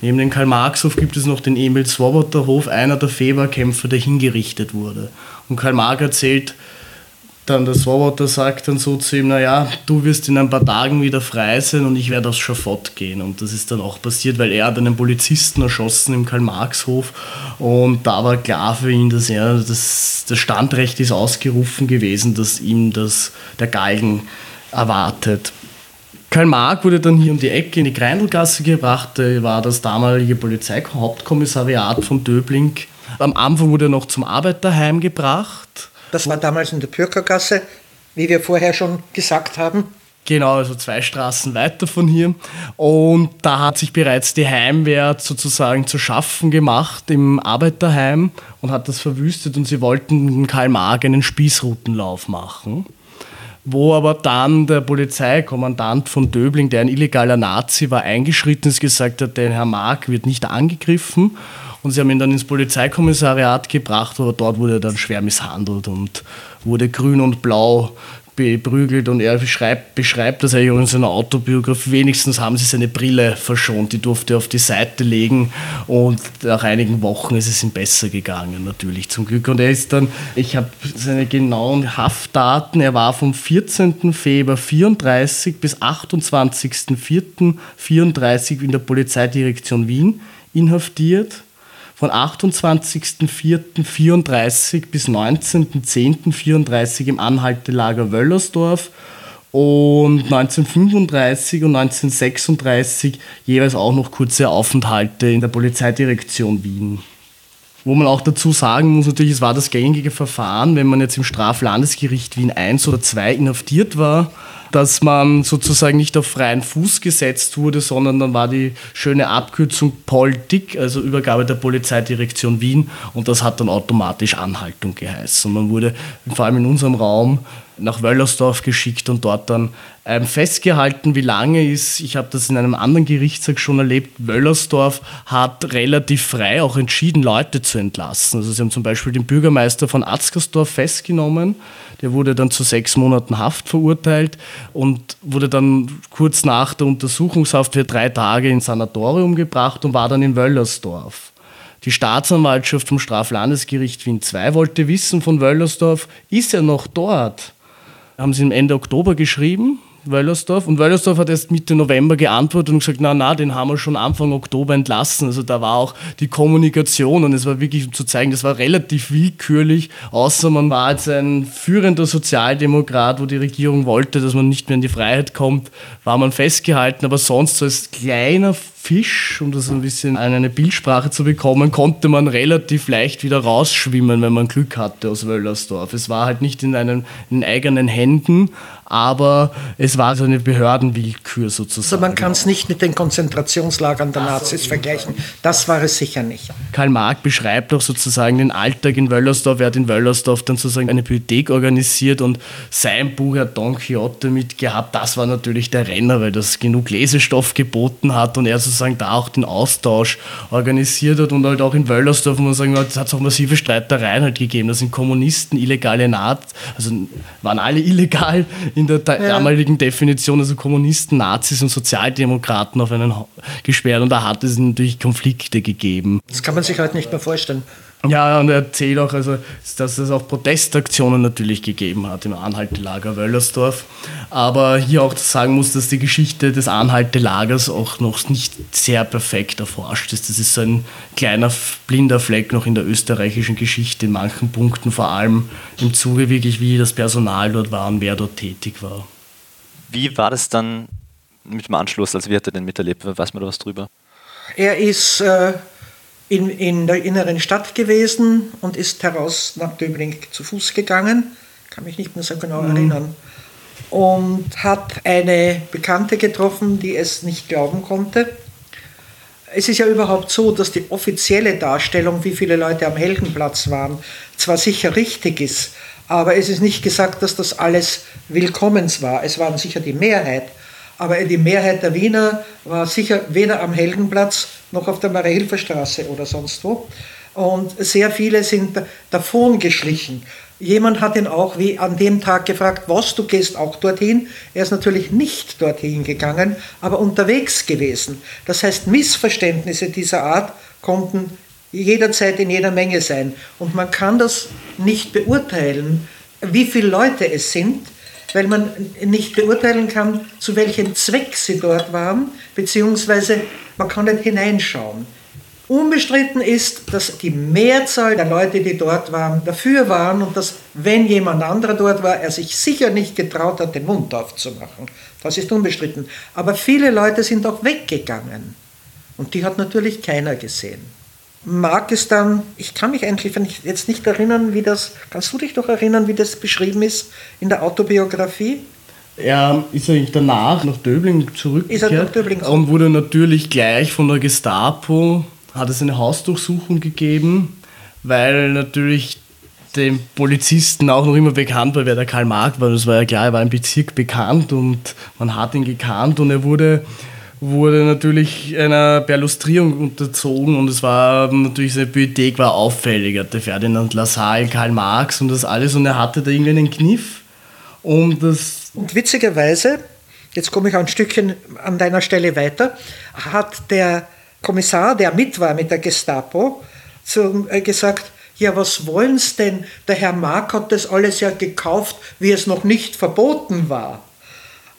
Neben dem Karl-Marx-Hof gibt es noch den Emil Swoboda-Hof, einer der Feberkämpfer, der hingerichtet wurde. Und Karl Marx erzählt, dann der Swoboda sagt dann so zu ihm, naja, du wirst in ein paar Tagen wieder frei sein und ich werde aufs Schafott gehen. Und das ist dann auch passiert, weil er hat einen Polizisten erschossen im Karl-Marx-Hof und da war klar für ihn, dass er, das, das Standrecht ist ausgerufen gewesen, dass ihm das, der Galgen erwartet. Karl Mark wurde dann hier um die Ecke in die Greindelgasse gebracht, er war das damalige Polizeihauptkommissariat von Döbling. Am Anfang wurde er noch zum Arbeiterheim gebracht das war damals in der Pürkergasse, wie wir vorher schon gesagt haben. Genau, also zwei Straßen weiter von hier. Und da hat sich bereits die Heimwehr sozusagen zu schaffen gemacht im Arbeiterheim und hat das verwüstet und sie wollten mit Karl Marx einen Spießrutenlauf machen. Wo aber dann der Polizeikommandant von Döbling, der ein illegaler Nazi war, eingeschritten ist, gesagt hat, der Herr Mark wird nicht angegriffen und sie haben ihn dann ins Polizeikommissariat gebracht, aber dort wurde er dann schwer misshandelt und wurde grün und blau beprügelt und er beschreibt, beschreibt das eigentlich in seiner Autobiografie. Wenigstens haben sie seine Brille verschont, die durfte er auf die Seite legen und nach einigen Wochen ist es ihm besser gegangen, natürlich zum Glück. Und er ist dann, ich habe seine genauen Haftdaten, er war vom 14. Februar 34 bis 28.04.34 in der Polizeidirektion Wien inhaftiert von 28.04.34 bis 19.10.34 im Anhaltelager Wöllersdorf und 1935 und 1936 jeweils auch noch kurze Aufenthalte in der Polizeidirektion Wien. Wo man auch dazu sagen muss, natürlich, es war das gängige Verfahren, wenn man jetzt im Straflandesgericht Wien 1 oder 2 inhaftiert war, dass man sozusagen nicht auf freien Fuß gesetzt wurde, sondern dann war die schöne Abkürzung Politik, also Übergabe der Polizeidirektion Wien und das hat dann automatisch Anhaltung geheißen. Man wurde vor allem in unserem Raum nach Wöllersdorf geschickt und dort dann ähm, festgehalten, wie lange ist, ich habe das in einem anderen Gerichtstag schon erlebt, Wöllersdorf hat relativ frei auch entschieden, Leute zu entlassen. Also sie haben zum Beispiel den Bürgermeister von Atzgersdorf festgenommen, der wurde dann zu sechs Monaten Haft verurteilt und wurde dann kurz nach der Untersuchungshaft für drei Tage ins Sanatorium gebracht und war dann in Wöllersdorf. Die Staatsanwaltschaft vom Straflandesgericht Wien II wollte wissen von Wöllersdorf, ist er noch dort? Haben sie im Ende Oktober geschrieben, Wöllersdorf. Und Wöllersdorf hat erst Mitte November geantwortet und gesagt, na, na, den haben wir schon Anfang Oktober entlassen. Also da war auch die Kommunikation und es war wirklich, um zu zeigen, das war relativ willkürlich, außer man war jetzt ein führender Sozialdemokrat, wo die Regierung wollte, dass man nicht mehr in die Freiheit kommt, war man festgehalten. Aber sonst so als kleiner Fisch, um das ein bisschen an eine Bildsprache zu bekommen, konnte man relativ leicht wieder rausschwimmen, wenn man Glück hatte aus Wöllersdorf. Es war halt nicht in, einen, in eigenen Händen, aber es war so eine Behördenwillkür sozusagen. Also man kann es nicht mit den Konzentrationslagern der Nazis vergleichen. Das war es sicher nicht. Karl Marx beschreibt auch sozusagen den Alltag in Wöllersdorf. Er hat in Wöllersdorf dann sozusagen eine Bibliothek organisiert und sein Buch hat Don Quixote mitgehabt. Das war natürlich der Renner, weil das genug Lesestoff geboten hat und er sozusagen da auch den Austausch organisiert hat und halt auch in Wöllersdorf, wo man sagen hat, hat es auch massive Streitereien halt gegeben. Da sind Kommunisten, illegale Nazis, also waren alle illegal in der damaligen Definition, also Kommunisten, Nazis und Sozialdemokraten auf einen gesperrt und da hat es natürlich Konflikte gegeben. Das kann man sich heute nicht mehr vorstellen. Ja, und er erzählt auch, also, dass es auch Protestaktionen natürlich gegeben hat im Anhaltelager Wöllersdorf. Aber hier auch sagen muss, dass die Geschichte des Anhaltelagers auch noch nicht sehr perfekt erforscht ist. Das ist so ein kleiner blinder Fleck noch in der österreichischen Geschichte in manchen Punkten, vor allem im Zuge wirklich, wie das Personal dort war und wer dort tätig war. Wie war das dann mit dem Anschluss? Also wie hat er denn miterlebt? Weiß man da was drüber? Er ist äh, in, in der inneren Stadt gewesen und ist heraus nach Döbling zu Fuß gegangen, kann mich nicht mehr so genau mhm. erinnern, und hat eine Bekannte getroffen, die es nicht glauben konnte. Es ist ja überhaupt so, dass die offizielle Darstellung, wie viele Leute am Heldenplatz waren, zwar sicher richtig ist, aber es ist nicht gesagt, dass das alles Willkommens war. Es waren sicher die Mehrheit. Aber die Mehrheit der Wiener war sicher weder am Heldenplatz noch auf der Marie-Hilfer-Straße oder sonst wo. Und sehr viele sind davon geschlichen. Jemand hat ihn auch wie an dem Tag gefragt, was, du gehst auch dorthin? Er ist natürlich nicht dorthin gegangen, aber unterwegs gewesen. Das heißt, Missverständnisse dieser Art konnten jederzeit in jeder Menge sein. Und man kann das nicht beurteilen, wie viele Leute es sind, weil man nicht beurteilen kann, zu welchem Zweck sie dort waren, beziehungsweise man kann nicht hineinschauen. Unbestritten ist, dass die Mehrzahl der Leute, die dort waren, dafür waren und dass, wenn jemand anderer dort war, er sich sicher nicht getraut hat, den Mund aufzumachen. Das ist unbestritten. Aber viele Leute sind auch weggegangen. Und die hat natürlich keiner gesehen mag es dann, ich kann mich eigentlich wenn ich jetzt nicht erinnern, wie das, kannst du dich doch erinnern, wie das beschrieben ist in der Autobiografie? Er ist eigentlich danach nach Döbling zurückgekehrt ist er nach Döbling und wurde natürlich gleich von der Gestapo, hat es eine Hausdurchsuchung gegeben, weil natürlich dem Polizisten auch noch immer bekannt war, wer der Karl Marx war. Das war ja klar, er war im Bezirk bekannt und man hat ihn gekannt und er wurde wurde natürlich einer Perlustrierung unterzogen und es war natürlich seine Bibliothek war auffällig. Er hatte Ferdinand Lassalle, Karl Marx und das alles und er hatte da irgendwie einen Kniff. Und, das und witzigerweise, jetzt komme ich ein Stückchen an deiner Stelle weiter, hat der Kommissar, der mit war mit der Gestapo, zu, äh, gesagt, ja, was wollen's denn? Der Herr Mark hat das alles ja gekauft, wie es noch nicht verboten war.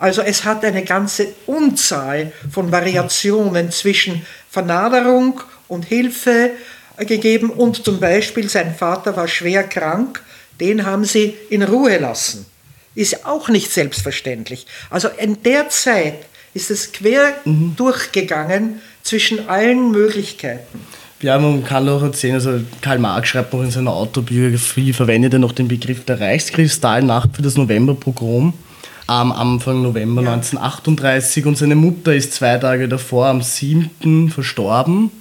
Also es hat eine ganze Unzahl von Variationen zwischen Vernaderung und Hilfe gegeben und zum Beispiel sein Vater war schwer krank, den haben sie in Ruhe lassen. Ist auch nicht selbstverständlich. Also in der Zeit ist es quer mhm. durchgegangen zwischen allen Möglichkeiten. Ja, man kann auch erzählen, also Karl Marx schreibt noch in seiner Autobiografie, verwendet er noch den Begriff der Reichskristallnacht für das Novemberpogrom am Anfang November ja. 1938 und seine Mutter ist zwei Tage davor, am 7. verstorben.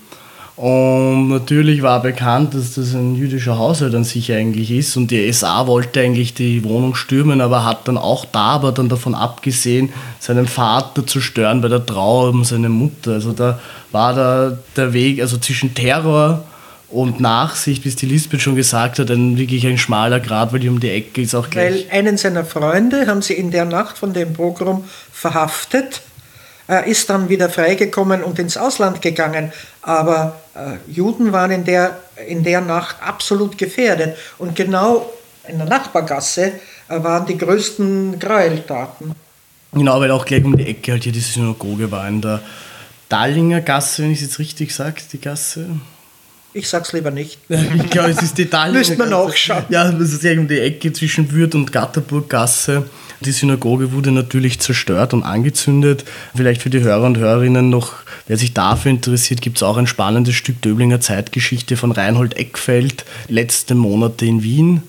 Und natürlich war bekannt, dass das ein jüdischer Haushalt an sich eigentlich ist und die SA wollte eigentlich die Wohnung stürmen, aber hat dann auch da aber dann davon abgesehen, seinen Vater zu stören bei der Trauer um seine Mutter. Also da war da der Weg, also zwischen Terror und Nachsicht, wie es die Lisbeth schon gesagt hat, ein wirklich ein schmaler Grad, weil die um die Ecke ist auch gleich. Weil einen seiner Freunde haben sie in der Nacht von dem Pogrom verhaftet. Er ist dann wieder freigekommen und ins Ausland gegangen. Aber äh, Juden waren in der, in der Nacht absolut gefährdet. Und genau in der Nachbargasse äh, waren die größten Gräueltaten. Genau, weil auch gleich um die Ecke halt hier diese Synagoge war in der Dallinger Gasse, wenn ich es jetzt richtig sage, die Gasse. Ich sag's lieber nicht. ich glaube, es ist Detail. Müsste man nachschauen. Ja, das ist irgendwie die Ecke zwischen Würth und Gatterburggasse. Die Synagoge wurde natürlich zerstört und angezündet. Vielleicht für die Hörer und Hörerinnen noch, wer sich dafür interessiert, gibt es auch ein spannendes Stück Döblinger Zeitgeschichte von Reinhold Eckfeld, letzte Monate in Wien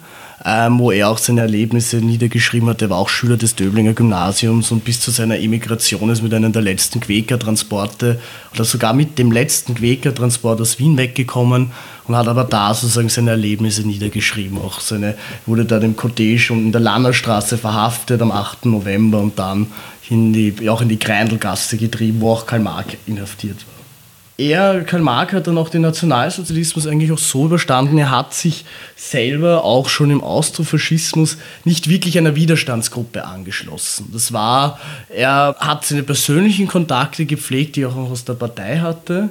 ähm, wo er auch seine Erlebnisse niedergeschrieben hat. Er war auch Schüler des Döblinger Gymnasiums und bis zu seiner Emigration ist mit einem der letzten Quäker-Transporte oder sogar mit dem letzten Quäker-Transport aus Wien weggekommen und hat aber da sozusagen seine Erlebnisse niedergeschrieben. Auch seine, wurde dann im Cottage und in der Lannerstraße verhaftet am 8. November und dann in die, auch in die Greindelgasse getrieben, wo auch Karl Marx inhaftiert war er, Karl Marx, hat dann auch den Nationalsozialismus eigentlich auch so überstanden. Er hat sich selber auch schon im Austrofaschismus nicht wirklich einer Widerstandsgruppe angeschlossen. Das war, er hat seine persönlichen Kontakte gepflegt, die er auch aus der Partei hatte.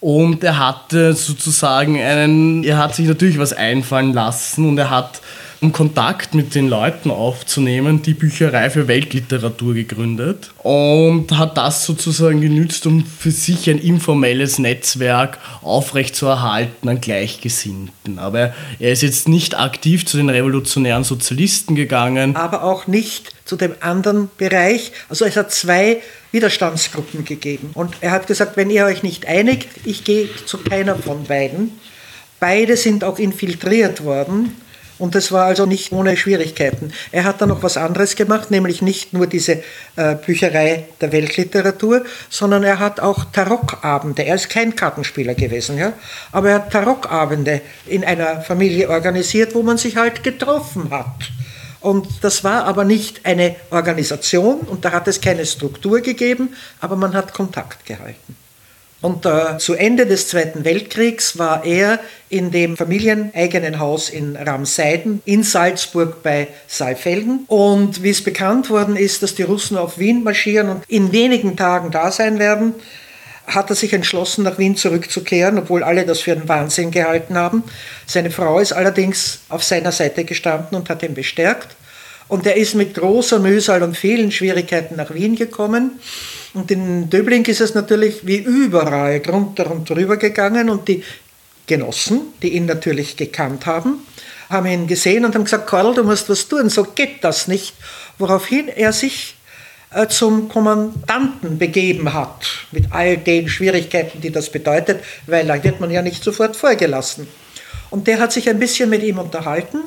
Und er hatte sozusagen einen, er hat sich natürlich was einfallen lassen und er hat um Kontakt mit den Leuten aufzunehmen, die Bücherei für Weltliteratur gegründet und hat das sozusagen genützt, um für sich ein informelles Netzwerk aufrechtzuerhalten an Gleichgesinnten. Aber er ist jetzt nicht aktiv zu den revolutionären Sozialisten gegangen. Aber auch nicht zu dem anderen Bereich. Also es hat zwei Widerstandsgruppen gegeben. Und er hat gesagt, wenn ihr euch nicht einigt, ich gehe zu keiner von beiden. Beide sind auch infiltriert worden und das war also nicht ohne Schwierigkeiten. Er hat dann noch was anderes gemacht, nämlich nicht nur diese äh, Bücherei der Weltliteratur, sondern er hat auch Tarockabende. Er ist kein Kartenspieler gewesen, ja, aber er hat Tarockabende in einer Familie organisiert, wo man sich halt getroffen hat. Und das war aber nicht eine Organisation und da hat es keine Struktur gegeben, aber man hat Kontakt gehalten. Und äh, zu Ende des Zweiten Weltkriegs war er in dem familieneigenen Haus in Ramseiden in Salzburg bei Saalfelden. Und wie es bekannt worden ist, dass die Russen auf Wien marschieren und in wenigen Tagen da sein werden, hat er sich entschlossen, nach Wien zurückzukehren, obwohl alle das für einen Wahnsinn gehalten haben. Seine Frau ist allerdings auf seiner Seite gestanden und hat ihn bestärkt. Und er ist mit großer Mühsal und vielen Schwierigkeiten nach Wien gekommen. Und in Döbling ist es natürlich wie überall drunter und drüber gegangen und die Genossen, die ihn natürlich gekannt haben, haben ihn gesehen und haben gesagt, Karl, du musst was tun, so geht das nicht. Woraufhin er sich äh, zum Kommandanten begeben hat, mit all den Schwierigkeiten, die das bedeutet, weil da wird man ja nicht sofort vorgelassen. Und der hat sich ein bisschen mit ihm unterhalten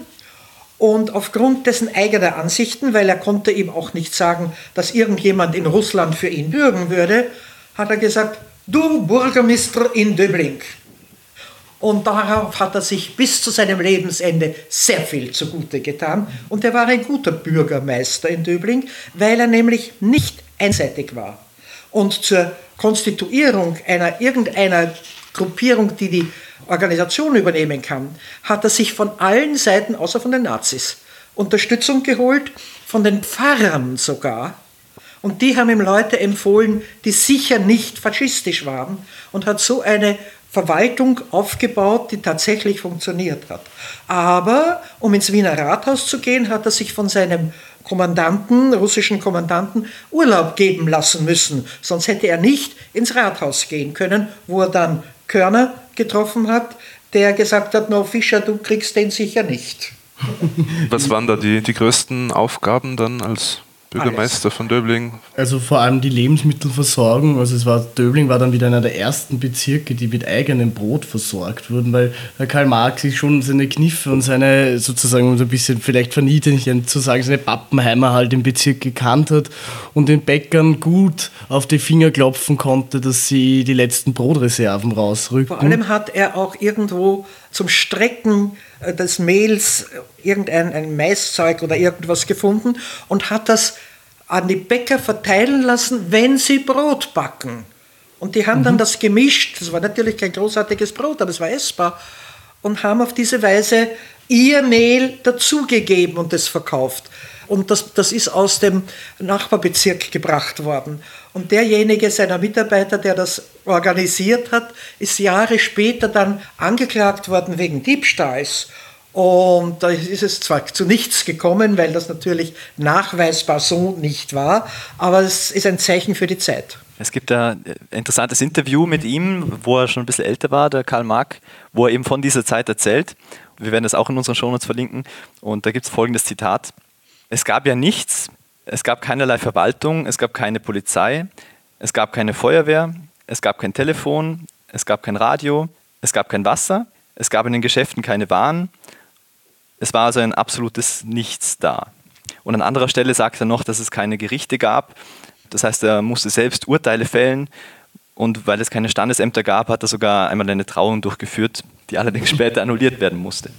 und aufgrund dessen eigener Ansichten, weil er konnte ihm auch nicht sagen, dass irgendjemand in Russland für ihn bürgen würde, hat er gesagt, du Bürgermeister in Döbling. Und darauf hat er sich bis zu seinem Lebensende sehr viel zugute getan. Und er war ein guter Bürgermeister in Döbling, weil er nämlich nicht einseitig war. Und zur Konstituierung einer irgendeiner Gruppierung, die die Organisation übernehmen kann, hat er sich von allen Seiten, außer von den Nazis, Unterstützung geholt, von den Pfarrern sogar. Und die haben ihm Leute empfohlen, die sicher nicht faschistisch waren und hat so eine Verwaltung aufgebaut, die tatsächlich funktioniert hat. Aber um ins Wiener Rathaus zu gehen, hat er sich von seinem Kommandanten, russischen Kommandanten, Urlaub geben lassen müssen. Sonst hätte er nicht ins Rathaus gehen können, wo er dann Körner getroffen hat, der gesagt hat, no Fischer, du kriegst den sicher nicht. Was waren da die, die größten Aufgaben dann als Bürgermeister Alles. von Döbling? Also vor allem die Lebensmittelversorgung. Also es war Döbling war dann wieder einer der ersten Bezirke, die mit eigenem Brot versorgt wurden, weil Karl Marx sich schon seine Kniffe und seine sozusagen so ein bisschen vielleicht verniedlichend zu sagen, seine Pappenheimer halt im Bezirk gekannt hat und den Bäckern gut auf die Finger klopfen konnte, dass sie die letzten Brotreserven rausrücken. Vor allem hat er auch irgendwo zum Strecken äh, des Mehls irgendein ein Maiszeug oder irgendwas gefunden und hat das an die Bäcker verteilen lassen, wenn sie Brot backen. Und die haben mhm. dann das gemischt, das war natürlich kein großartiges Brot, aber es war essbar, und haben auf diese Weise ihr Mehl dazugegeben und es verkauft. Und das, das ist aus dem Nachbarbezirk gebracht worden. Und derjenige seiner Mitarbeiter, der das organisiert hat, ist Jahre später dann angeklagt worden wegen Diebstahls. Und da ist es zwar zu nichts gekommen, weil das natürlich nachweisbar so nicht war, aber es ist ein Zeichen für die Zeit. Es gibt ein interessantes Interview mit ihm, wo er schon ein bisschen älter war, der Karl Marx, wo er eben von dieser Zeit erzählt. Wir werden das auch in unseren Shownotes verlinken. Und da gibt es folgendes Zitat. Es gab ja nichts, es gab keinerlei Verwaltung, es gab keine Polizei, es gab keine Feuerwehr, es gab kein Telefon, es gab kein Radio, es gab kein Wasser, es gab in den Geschäften keine Waren. Es war also ein absolutes Nichts da. Und an anderer Stelle sagt er noch, dass es keine Gerichte gab. Das heißt, er musste selbst Urteile fällen. Und weil es keine Standesämter gab, hat er sogar einmal eine Trauung durchgeführt, die allerdings später annulliert werden musste.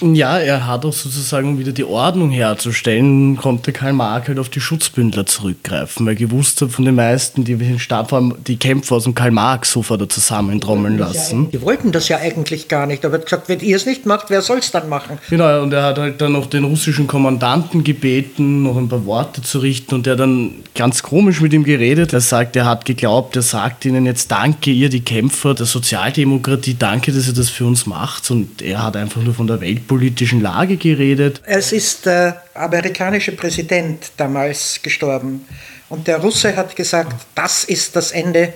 Ja, er hat auch sozusagen, um wieder die Ordnung herzustellen, konnte Karl Marx halt auf die Schutzbündler zurückgreifen, weil gewusst hat von den meisten, die den Stab haben, die Kämpfer aus dem Karl-Marx-Sofa da zusammentrommeln lassen. Die wollten das ja eigentlich gar nicht, aber er hat gesagt, wenn ihr es nicht macht, wer soll es dann machen? Genau, und er hat halt dann noch den russischen Kommandanten gebeten, noch ein paar Worte zu richten und der dann ganz komisch mit ihm geredet. Er sagt, er hat geglaubt, er sagt ihnen jetzt danke ihr, die Kämpfer der Sozialdemokratie, danke, dass ihr das für uns macht und er hat einfach nur von der weltpolitischen Lage geredet. Es ist der amerikanische Präsident damals gestorben und der Russe hat gesagt, das ist das Ende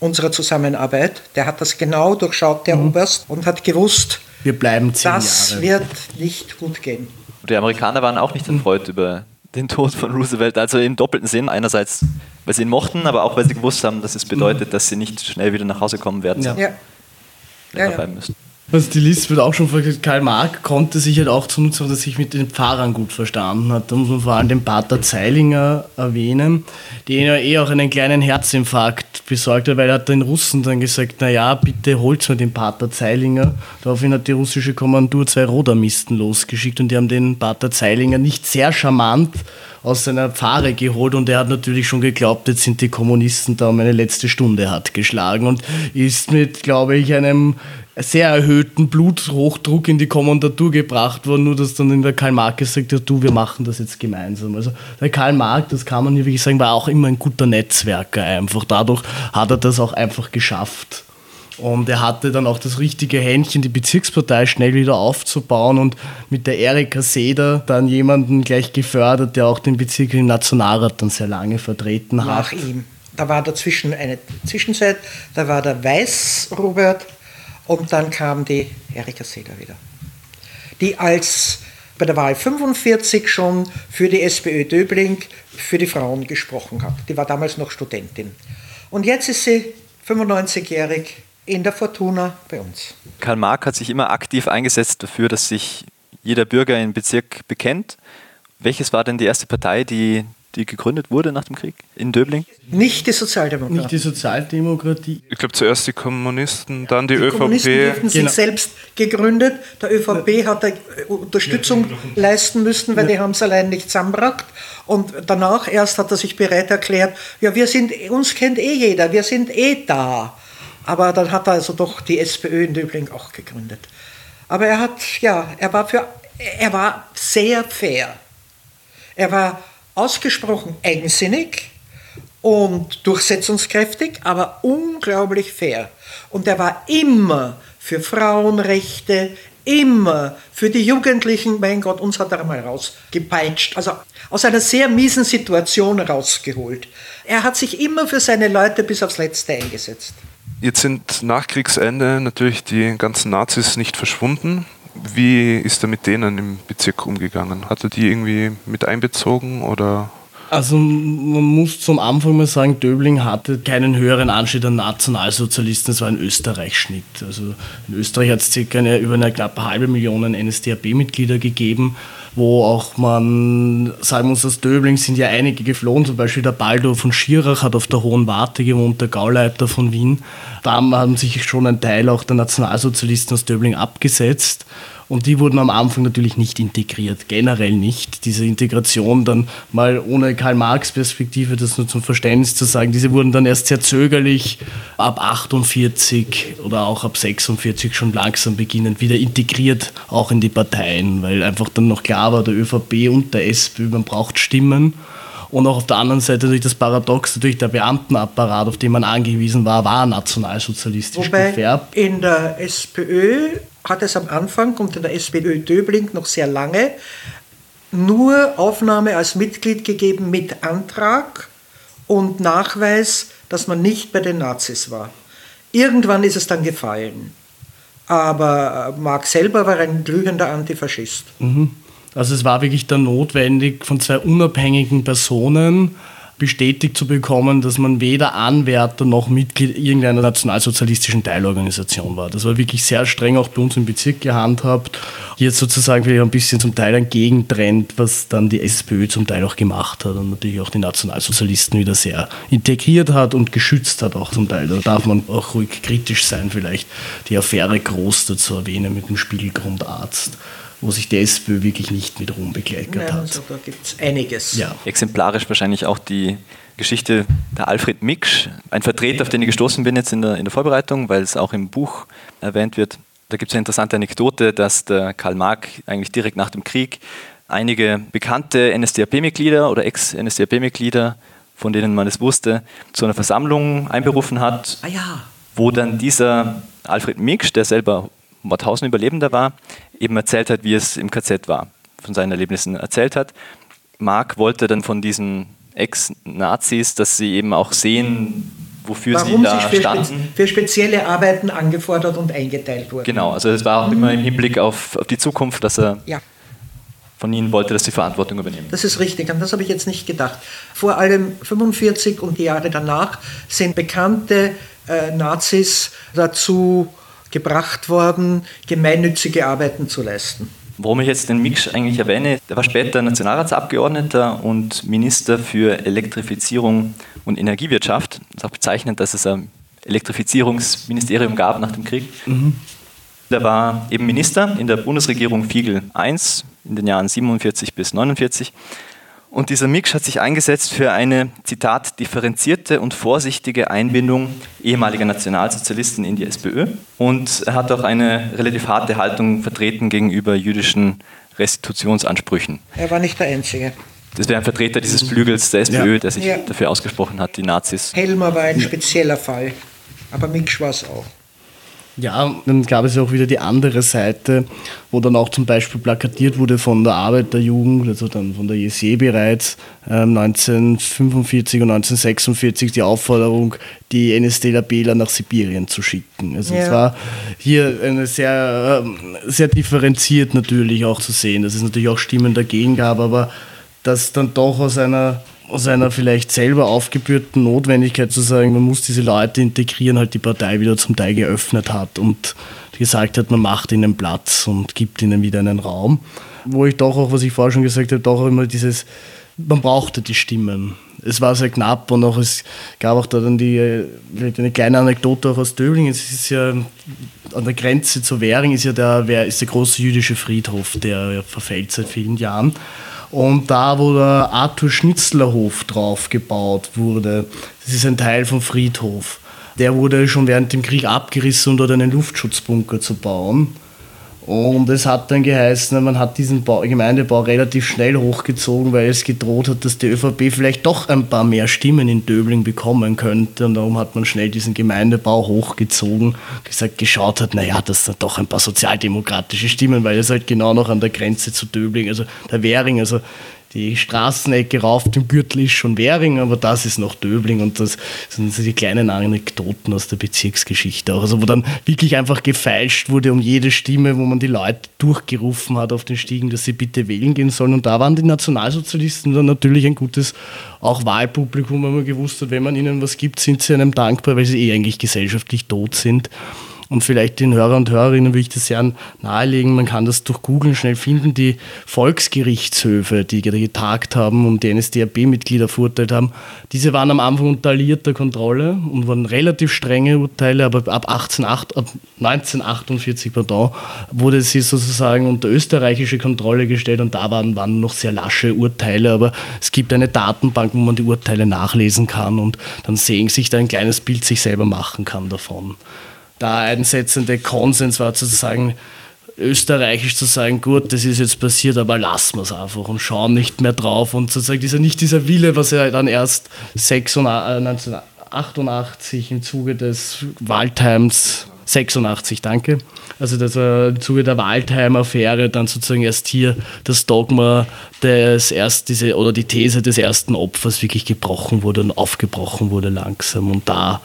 unserer Zusammenarbeit. Der hat das genau durchschaut, der mhm. Oberst, und hat gewusst, wir bleiben zehn das Jahre. wird nicht gut gehen. Die Amerikaner waren auch nicht erfreut mhm. über den Tod von Roosevelt, also im doppelten Sinn. Einerseits, weil sie ihn mochten, aber auch, weil sie gewusst haben, dass es bedeutet, dass sie nicht schnell wieder nach Hause kommen werden. Ja. ja. ja, ja. müssen. Was die List wird auch schon gesagt, Karl Marx konnte sich halt auch zunutze, dass er sich mit den Pfarrern gut verstanden hat. Da muss man vor allem den Pater Zeilinger erwähnen, den ja eh auch einen kleinen Herzinfarkt besorgt hat, weil er hat den Russen dann gesagt, naja, bitte holt mir den Pater Zeilinger. Daraufhin hat die russische Kommandur zwei Rodermisten losgeschickt und die haben den Pater Zeilinger nicht sehr charmant aus seiner Pfarre geholt und er hat natürlich schon geglaubt, jetzt sind die Kommunisten da um eine letzte Stunde hat geschlagen und ist mit, glaube ich, einem sehr erhöhten Bluthochdruck in die Kommandatur gebracht worden, nur dass dann in der Karl Marx gesagt hat, du, wir machen das jetzt gemeinsam. Also der Karl Marx, das kann man hier wirklich sagen, war auch immer ein guter Netzwerker einfach. Dadurch hat er das auch einfach geschafft. Und er hatte dann auch das richtige Händchen, die Bezirkspartei schnell wieder aufzubauen und mit der Erika Seder dann jemanden gleich gefördert, der auch den Bezirk im Nationalrat dann sehr lange vertreten hat. Nach ihm. Da war dazwischen eine Zwischenzeit, da war der Weiß Robert und dann kam die Erika Seder wieder, die als bei der Wahl 45 schon für die SPÖ Döbling für die Frauen gesprochen hat. Die war damals noch Studentin. Und jetzt ist sie 95-jährig in der Fortuna bei uns. Karl Marx hat sich immer aktiv eingesetzt dafür, dass sich jeder Bürger im Bezirk bekennt. Welches war denn die erste Partei, die, die gegründet wurde nach dem Krieg in Döbling? Nicht die Sozialdemokratie. Nicht die Sozialdemokratie. Ich glaube zuerst die Kommunisten, dann die, die ÖVP. Die Kommunisten genau. sich selbst gegründet. Der ÖVP hat Unterstützung ja, leisten müssen, weil ja. die haben es allein nicht zusammengebracht. Und danach erst hat er sich bereit erklärt, ja, wir sind, uns kennt eh jeder, wir sind eh da. Aber dann hat er also doch die SPÖ in Döbling auch gegründet. Aber er hat, ja, er war für, er war sehr fair. Er war ausgesprochen eigensinnig und durchsetzungskräftig, aber unglaublich fair. Und er war immer für Frauenrechte, immer für die Jugendlichen, mein Gott, uns hat er mal rausgepeitscht, also aus einer sehr miesen Situation rausgeholt. Er hat sich immer für seine Leute bis aufs Letzte eingesetzt. Jetzt sind nach Kriegsende natürlich die ganzen Nazis nicht verschwunden. Wie ist er mit denen im Bezirk umgegangen? Hat er die irgendwie mit einbezogen oder? Also man muss zum Anfang mal sagen, Döbling hatte keinen höheren Anstieg an Nationalsozialisten, es war ein Österreich-Schnitt. Also in Österreich hat es circa eine, über eine knappe halbe Million NSDAP-Mitglieder gegeben wo auch man sagen muss, aus Döbling sind ja einige geflohen, zum Beispiel der Baldo von Schirach hat auf der Hohen Warte gewohnt, der Gauleiter von Wien. Da haben sich schon ein Teil auch der Nationalsozialisten aus Döbling abgesetzt. Und die wurden am Anfang natürlich nicht integriert, generell nicht. Diese Integration dann mal ohne Karl-Marx-Perspektive, das nur zum Verständnis zu sagen, diese wurden dann erst sehr zögerlich ab 48 oder auch ab 46 schon langsam beginnend wieder integriert, auch in die Parteien, weil einfach dann noch klar war, der ÖVP und der SPÖ, man braucht Stimmen. Und auch auf der anderen Seite natürlich das Paradox, natürlich der Beamtenapparat, auf den man angewiesen war, war nationalsozialistisch Wobei gefärbt. In der SPÖ hat es am Anfang und in der SPÖ Döbling noch sehr lange nur Aufnahme als Mitglied gegeben mit Antrag und Nachweis dass man nicht bei den Nazis war. Irgendwann ist es dann gefallen. Aber Marx selber war ein glühender Antifaschist. Mhm. Also es war wirklich dann notwendig, von zwei unabhängigen Personen bestätigt zu bekommen, dass man weder Anwärter noch Mitglied irgendeiner nationalsozialistischen Teilorganisation war. Das war wirklich sehr streng auch bei uns im Bezirk gehandhabt. Jetzt sozusagen vielleicht ein bisschen zum Teil ein Gegentrend, was dann die SPÖ zum Teil auch gemacht hat und natürlich auch die Nationalsozialisten wieder sehr integriert hat und geschützt hat auch zum Teil. Da darf man auch ruhig kritisch sein, vielleicht die Affäre Groß dazu erwähnen mit dem Spiegelgrundarzt wo sich die SPÖ wirklich nicht mit Ruhm Nein, hat. Also da gibt es einiges. Ja. Exemplarisch wahrscheinlich auch die Geschichte der Alfred Miksch, ein Vertreter, auf den ich gestoßen bin jetzt in der, in der Vorbereitung, weil es auch im Buch erwähnt wird. Da gibt es eine interessante Anekdote, dass der Karl Marx eigentlich direkt nach dem Krieg einige bekannte NSDAP-Mitglieder oder Ex-NSDAP-Mitglieder, von denen man es wusste, zu einer Versammlung einberufen hat, ah, ja. wo dann dieser Alfred Miksch, der selber Mauthausen Überlebender war, eben erzählt hat, wie es im KZ war, von seinen Erlebnissen erzählt hat. Mark wollte dann von diesen Ex-Nazis, dass sie eben auch sehen, wofür Warum sie da für standen. Spe für spezielle Arbeiten angefordert und eingeteilt wurden. Genau, also es war auch immer im Hinblick auf, auf die Zukunft, dass er ja. von ihnen wollte, dass sie Verantwortung übernehmen. Das ist richtig, an das habe ich jetzt nicht gedacht. Vor allem 45 und die Jahre danach sind bekannte äh, Nazis dazu gebracht worden, gemeinnützige Arbeiten zu leisten. Warum ich jetzt den Mix eigentlich erwähne, der war später Nationalratsabgeordneter und Minister für Elektrifizierung und Energiewirtschaft. Das ist auch bezeichnend, dass es ein Elektrifizierungsministerium gab nach dem Krieg. Mhm. Der war eben Minister in der Bundesregierung Fiegel I in den Jahren 47 bis 49 und dieser Mix hat sich eingesetzt für eine, Zitat, differenzierte und vorsichtige Einbindung ehemaliger Nationalsozialisten in die SPÖ. Und er hat auch eine relativ harte Haltung vertreten gegenüber jüdischen Restitutionsansprüchen. Er war nicht der Einzige. Das wäre ein Vertreter dieses Flügels der SPÖ, ja. der sich ja. dafür ausgesprochen hat, die Nazis. Helmer war ein spezieller Fall, aber Mix war es auch. Ja, dann gab es ja auch wieder die andere Seite, wo dann auch zum Beispiel plakatiert wurde von der Arbeiterjugend, also dann von der JSE bereits, äh, 1945 und 1946 die Aufforderung, die NSDAPler nach Sibirien zu schicken. Also ja. es war hier eine sehr, äh, sehr differenziert natürlich auch zu sehen, dass es natürlich auch Stimmen dagegen gab, aber dass dann doch aus einer aus einer vielleicht selber aufgebürden Notwendigkeit zu sagen, man muss diese Leute integrieren, halt die Partei wieder zum Teil geöffnet hat und gesagt hat, man macht ihnen Platz und gibt ihnen wieder einen Raum. Wo ich doch auch, was ich vorher schon gesagt habe, doch auch immer dieses, man brauchte die Stimmen. Es war sehr knapp und auch es gab auch da dann die, eine kleine Anekdote auch aus Döbling. Es ist ja an der Grenze zu Währing ist ja der, ist der große jüdische Friedhof, der verfällt seit vielen Jahren. Und da, wo der Arthur Schnitzlerhof drauf gebaut wurde, das ist ein Teil vom Friedhof, der wurde schon während dem Krieg abgerissen, um dort einen Luftschutzbunker zu bauen. Und es hat dann geheißen, man hat diesen Bau, Gemeindebau relativ schnell hochgezogen, weil es gedroht hat, dass die ÖVP vielleicht doch ein paar mehr Stimmen in Döbling bekommen könnte. Und darum hat man schnell diesen Gemeindebau hochgezogen, gesagt, geschaut hat, naja, das sind doch ein paar sozialdemokratische Stimmen, weil es halt genau noch an der Grenze zu Döbling, also der Währing, also die Straßenecke rauf dem Gürtel ist schon Währing, aber das ist noch Döbling und das sind so die kleinen Anekdoten aus der Bezirksgeschichte auch. Also wo dann wirklich einfach gefeilscht wurde um jede Stimme, wo man die Leute durchgerufen hat auf den Stiegen, dass sie bitte wählen gehen sollen. Und da waren die Nationalsozialisten dann natürlich ein gutes auch Wahlpublikum, weil man gewusst hat, wenn man ihnen was gibt, sind sie einem dankbar, weil sie eh eigentlich gesellschaftlich tot sind. Und vielleicht den Hörer und Hörerinnen würde ich das sehr nahelegen, man kann das durch Googeln schnell finden, die Volksgerichtshöfe, die getagt haben und die NSDAP-Mitglieder verurteilt haben, diese waren am Anfang unter alliierter Kontrolle und waren relativ strenge Urteile, aber ab, 18, ab 1948 pardon, wurde sie sozusagen unter österreichische Kontrolle gestellt und da waren, waren noch sehr lasche Urteile, aber es gibt eine Datenbank, wo man die Urteile nachlesen kann und dann sehen sich da ein kleines Bild sich selber machen kann davon da einsetzende Konsens war, sozusagen österreichisch zu sagen, gut, das ist jetzt passiert, aber lassen wir es einfach und schauen nicht mehr drauf. Und sozusagen dieser, nicht dieser Wille, was ja dann erst 1988 im Zuge des Waldheims 86, danke. Also dass er im Zuge der Waldheim-Affäre dann sozusagen erst hier das Dogma des erst diese oder die These des ersten Opfers wirklich gebrochen wurde und aufgebrochen wurde langsam und da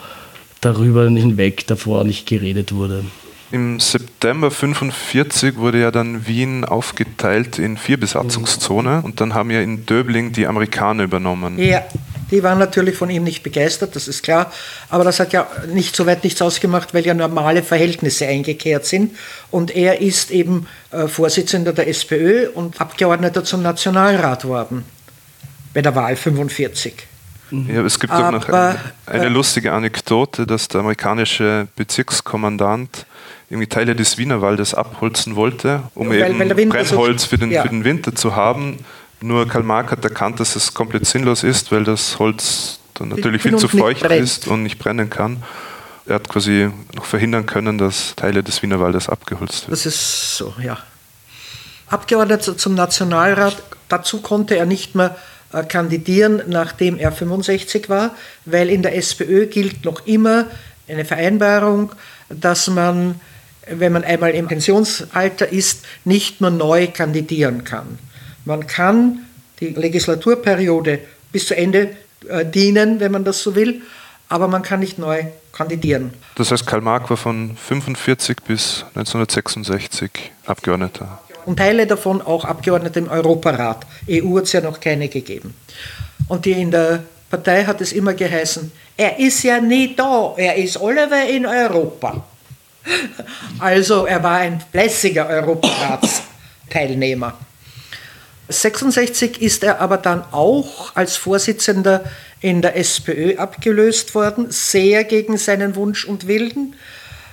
darüber hinweg davor nicht geredet wurde. Im September 1945 wurde ja dann Wien aufgeteilt in vier Besatzungszonen und dann haben ja in Döbling die Amerikaner übernommen. Ja, die waren natürlich von ihm nicht begeistert, das ist klar. Aber das hat ja nicht so weit nichts ausgemacht, weil ja normale Verhältnisse eingekehrt sind. Und er ist eben äh, Vorsitzender der SPÖ und Abgeordneter zum Nationalrat worden bei der Wahl 45. Ja, es gibt auch noch eine, eine, äh, lustige Anekdote, dass der amerikanische Bezirkskommandant irgendwie Teile des Wienerwaldes abholzen wollte, um weil, eben Brennholz für, den, ja. für den Winter zu haben. Nur Karl Marx hat erkannt, dass es komplett sinnlos ist, weil das Holz dann natürlich viel zu feucht ist und nicht brennen kann. Er hat quasi noch verhindern können, dass Teile des Wienerwaldes abgeholzt werden. Das ist so, ja. Abgeordneter zum Nationalrat, dazu konnte er nicht mehr kandidieren, nachdem er 65 war, weil in der SPÖ gilt noch immer eine Vereinbarung, dass man wenn man einmal im Pensionsalter ist, nicht mehr neu kandidieren kann. Man kann die Legislaturperiode bis zu Ende äh, dienen, wenn man das so will, aber man kann nicht neu kandidieren. Das heißt, Karl Marx war von 45 bis 1966 Abgeordneter. Und Teile davon auch Abgeordnete im Europarat. EU hat es ja noch keine gegeben. Und die in der Partei hat es immer geheißen, er ist ja nie da, er ist alle in Europa. Also er war ein fleißiger Europaratsteilnehmer. 66 ist er aber dann auch als Vorsitzender in der SPÖ abgelöst worden, sehr gegen seinen Wunsch und Willen,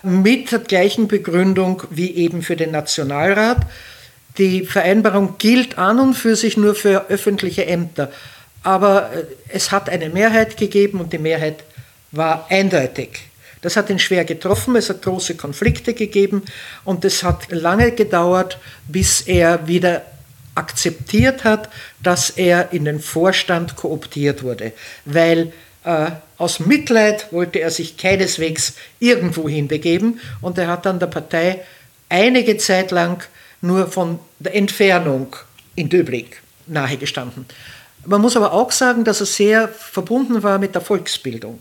mit der gleichen Begründung wie eben für den Nationalrat. Die Vereinbarung gilt an und für sich nur für öffentliche Ämter, aber äh, es hat eine Mehrheit gegeben und die Mehrheit war eindeutig. Das hat ihn schwer getroffen, es hat große Konflikte gegeben und es hat lange gedauert, bis er wieder akzeptiert hat, dass er in den Vorstand kooptiert wurde, weil äh, aus Mitleid wollte er sich keineswegs irgendwo hinbegeben und er hat dann der Partei einige Zeit lang nur von der Entfernung in Döbling nahegestanden. Man muss aber auch sagen, dass er sehr verbunden war mit der Volksbildung.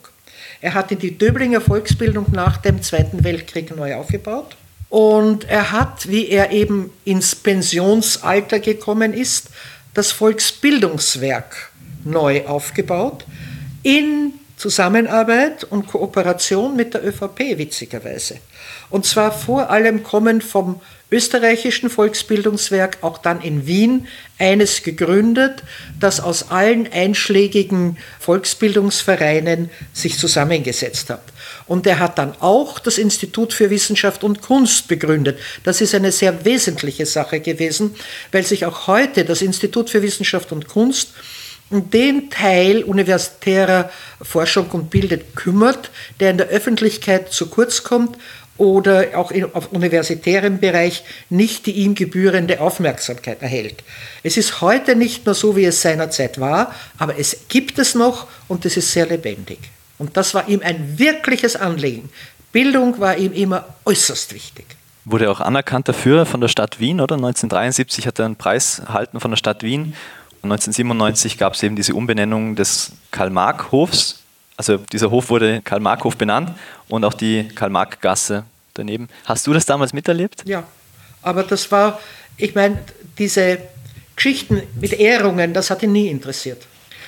Er hat die Döblinger Volksbildung nach dem Zweiten Weltkrieg neu aufgebaut. Und er hat, wie er eben ins Pensionsalter gekommen ist, das Volksbildungswerk neu aufgebaut in Zusammenarbeit und Kooperation mit der ÖVP, witzigerweise. Und zwar vor allem kommen vom österreichischen Volksbildungswerk auch dann in Wien eines gegründet, das aus allen einschlägigen Volksbildungsvereinen sich zusammengesetzt hat. Und er hat dann auch das Institut für Wissenschaft und Kunst begründet. Das ist eine sehr wesentliche Sache gewesen, weil sich auch heute das Institut für Wissenschaft und Kunst um den Teil universitärer Forschung und Bildet kümmert, der in der Öffentlichkeit zu kurz kommt oder auch auf universitärem Bereich nicht die ihm gebührende Aufmerksamkeit erhält. Es ist heute nicht mehr so, wie es seinerzeit war, aber es gibt es noch und es ist sehr lebendig. Und das war ihm ein wirkliches Anliegen. Bildung war ihm immer äußerst wichtig. Wurde auch anerkannt dafür von der Stadt Wien, oder? 1973 hat er einen Preis erhalten von der Stadt Wien. Und 1997 gab es eben diese Umbenennung des Karl-Marx-Hofs also dieser Hof wurde Karl-Marx-Hof benannt und auch die Karl-Marx-Gasse daneben. Hast du das damals miterlebt? Ja, aber das war, ich meine, diese Geschichten mit Ehrungen, das hat ihn nie interessiert.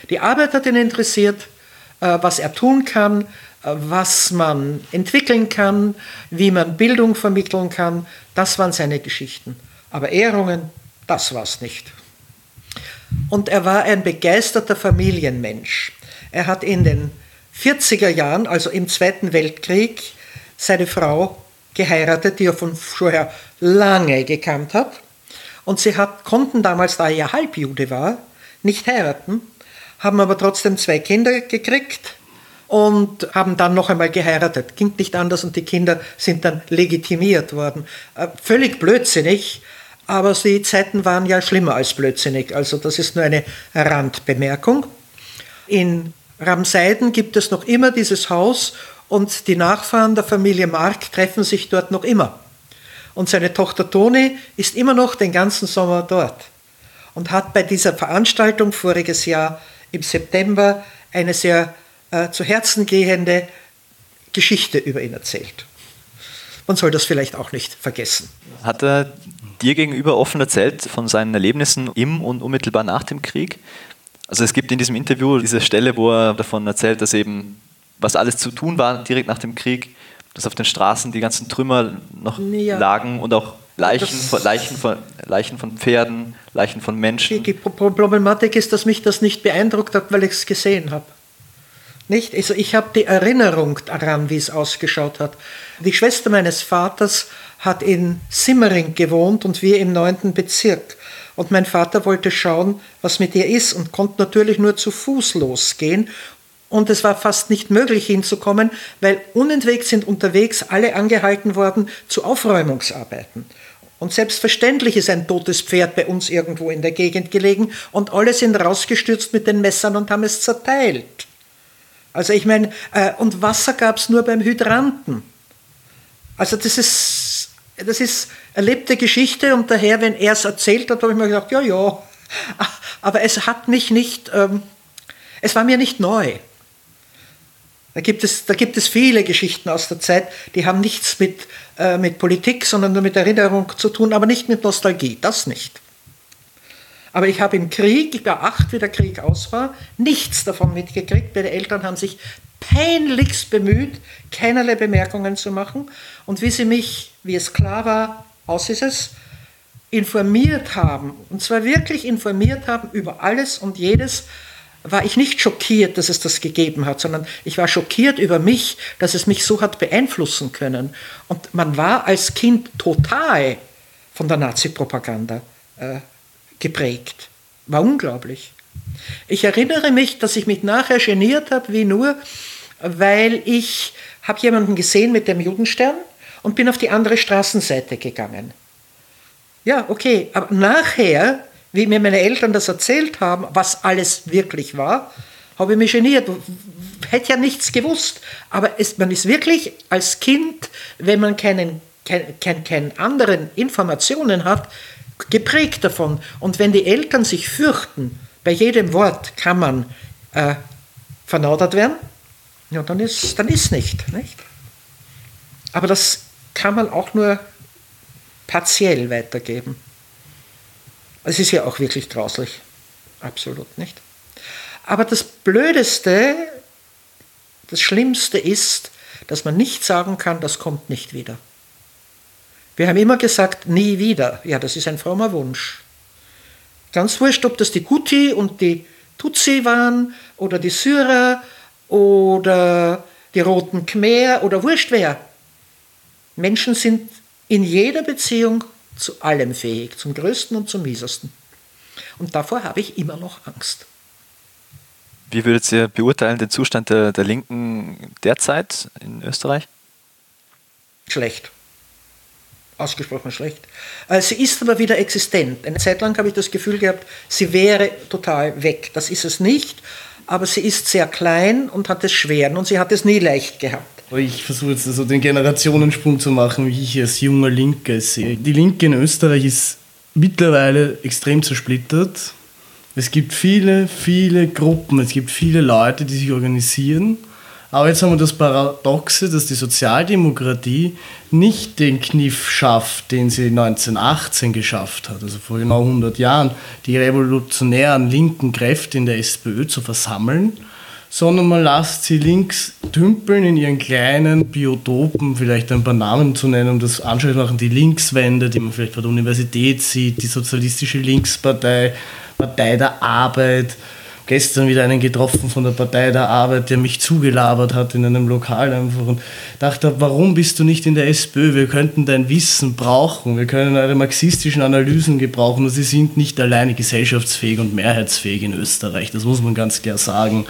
Die Arbeit hat ihn interessiert, äh, was er tun kann, äh, was man entwickeln kann, wie man Bildung vermitteln kann. Das waren seine Geschichten. Aber Ehrungen, das war es nicht. Und er war ein begeisterter Familienmensch. Er hat in den 40er Jahren, also im Zweiten Weltkrieg, seine Frau geheiratet, die er von vorher lange gekannt hat. Und sie hat, konnten damals, da er ja Halbjude war, nicht heiraten, haben aber trotzdem zwei Kinder gekriegt und haben dann noch einmal geheiratet. Ging nicht anders und die Kinder sind dann legitimiert worden. Äh, völlig blödsinnig, aber die Zeiten waren ja schlimmer als blödsinnig. Also das ist nur eine Randbemerkung. In Ramseiden gibt es noch immer dieses Haus und die Nachfahren der Familie Mark treffen sich dort noch immer. Und seine Tochter Toni ist immer noch den ganzen Sommer dort und hat bei dieser Veranstaltung voriges Jahr im September eine sehr äh, zu Herzen gehende Geschichte über ihn erzählt. Man soll das vielleicht auch nicht vergessen. Hat er dir gegenüber offen erzählt von seinen Erlebnissen im und unmittelbar nach dem Krieg? Also es gibt in diesem Interview diese Stelle, wo er davon erzählt, dass eben was alles zu tun war direkt nach dem Krieg, dass auf den Straßen die ganzen Trümmer noch ja. lagen und auch Leichen von, Leichen, von, Leichen von Pferden, Leichen von Menschen. Die Problematik ist, dass mich das nicht beeindruckt hat, weil ich es gesehen habe. Nicht? Also ich habe die Erinnerung daran, wie es ausgeschaut hat. Die Schwester meines Vaters hat in Simmering gewohnt und wir im 9. Bezirk. Und mein Vater wollte schauen, was mit ihr ist und konnte natürlich nur zu Fuß losgehen und es war fast nicht möglich hinzukommen, weil unentwegt sind unterwegs alle angehalten worden zu Aufräumungsarbeiten. Und selbstverständlich ist ein totes Pferd bei uns irgendwo in der Gegend gelegen und alle sind rausgestürzt mit den Messern und haben es zerteilt. Also ich meine, äh, und Wasser gab es nur beim Hydranten. Also das ist, das ist erlebte Geschichte und daher, wenn er es erzählt hat, habe ich mir gedacht, ja, ja. Aber es hat mich nicht, ähm, es war mir nicht neu. Da gibt, es, da gibt es viele Geschichten aus der Zeit, die haben nichts mit, äh, mit Politik, sondern nur mit Erinnerung zu tun, aber nicht mit Nostalgie, das nicht. Aber ich habe im Krieg, ich war acht, wie der Krieg aus war, nichts davon mitgekriegt. Meine Eltern haben sich peinlichst bemüht, keinerlei Bemerkungen zu machen. Und wie sie mich, wie es klar war, aus ist es, informiert haben, und zwar wirklich informiert haben über alles und jedes, war ich nicht schockiert, dass es das gegeben hat, sondern ich war schockiert über mich, dass es mich so hat beeinflussen können. Und man war als Kind total von der Nazi-Propaganda äh, geprägt. War unglaublich. Ich erinnere mich, dass ich mich nachher geniert habe, wie nur, weil ich habe jemanden gesehen mit dem Judenstern und bin auf die andere Straßenseite gegangen. Ja, okay, aber nachher wie mir meine Eltern das erzählt haben, was alles wirklich war, habe ich mich geniert. Hätte ja nichts gewusst. Aber es, man ist wirklich als Kind, wenn man keinen, kein, kein, keine anderen Informationen hat, geprägt davon. Und wenn die Eltern sich fürchten, bei jedem Wort kann man äh, vernaudert werden, ja, dann ist, dann ist nicht, nicht. Aber das kann man auch nur partiell weitergeben. Es ist ja auch wirklich grauslich. Absolut nicht. Aber das Blödeste, das Schlimmste ist, dass man nicht sagen kann, das kommt nicht wieder. Wir haben immer gesagt, nie wieder. Ja, das ist ein frommer Wunsch. Ganz wurscht, ob das die Huti und die Tutsi waren oder die Syrer oder die Roten Khmer oder wurscht wer. Menschen sind in jeder Beziehung zu allem fähig, zum Größten und zum Miesesten. Und davor habe ich immer noch Angst. Wie würdet ihr beurteilen den Zustand der, der Linken derzeit in Österreich? Schlecht. Ausgesprochen schlecht. Äh, sie ist aber wieder existent. Eine Zeit lang habe ich das Gefühl gehabt, sie wäre total weg. Das ist es nicht, aber sie ist sehr klein und hat es schwer und sie hat es nie leicht gehabt. Ich versuche jetzt also den Generationensprung zu machen, wie ich als junger Linke sehe. Die Linke in Österreich ist mittlerweile extrem zersplittert. Es gibt viele, viele Gruppen, es gibt viele Leute, die sich organisieren. Aber jetzt haben wir das Paradoxe, dass die Sozialdemokratie nicht den Kniff schafft, den sie 1918 geschafft hat, also vor genau 100 Jahren, die revolutionären linken Kräfte in der SPÖ zu versammeln, sondern man lässt sie links tümpeln in ihren kleinen Biotopen, vielleicht ein paar Namen zu nennen, um das anschaulich machen, die Linkswende, die man vielleicht bei der Universität sieht, die Sozialistische Linkspartei, Partei der Arbeit, gestern wieder einen getroffen von der Partei der Arbeit, der mich zugelabert hat in einem Lokal einfach und dachte, warum bist du nicht in der SPÖ? Wir könnten dein Wissen brauchen, wir können eure marxistischen Analysen gebrauchen und sie sind nicht alleine gesellschaftsfähig und mehrheitsfähig in Österreich, das muss man ganz klar sagen.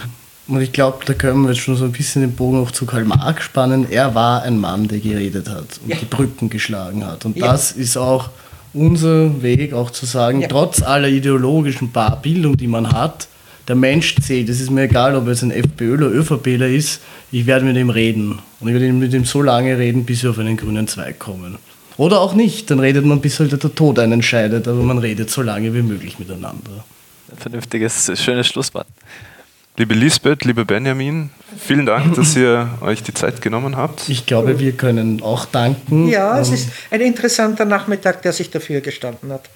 Und ich glaube, da können wir jetzt schon so ein bisschen den Bogen auch zu Karl Marx spannen. Er war ein Mann, der geredet hat und ja. die Brücken geschlagen hat. Und ja. das ist auch unser Weg, auch zu sagen, ja. trotz aller ideologischen Bildung, die man hat, der Mensch zählt. Es ist mir egal, ob er jetzt ein FPÖ oder ÖVPler ist. Ich werde mit ihm reden. Und ich werde mit ihm so lange reden, bis wir auf einen grünen Zweig kommen. Oder auch nicht. Dann redet man, bis halt der Tod einen scheidet. Aber man redet so lange wie möglich miteinander. Ein vernünftiges, schönes Schlusswort. Liebe Lisbeth, lieber Benjamin, vielen Dank, dass ihr euch die Zeit genommen habt. Ich glaube, wir können auch danken. Ja, es ist ein interessanter Nachmittag, der sich dafür gestanden hat.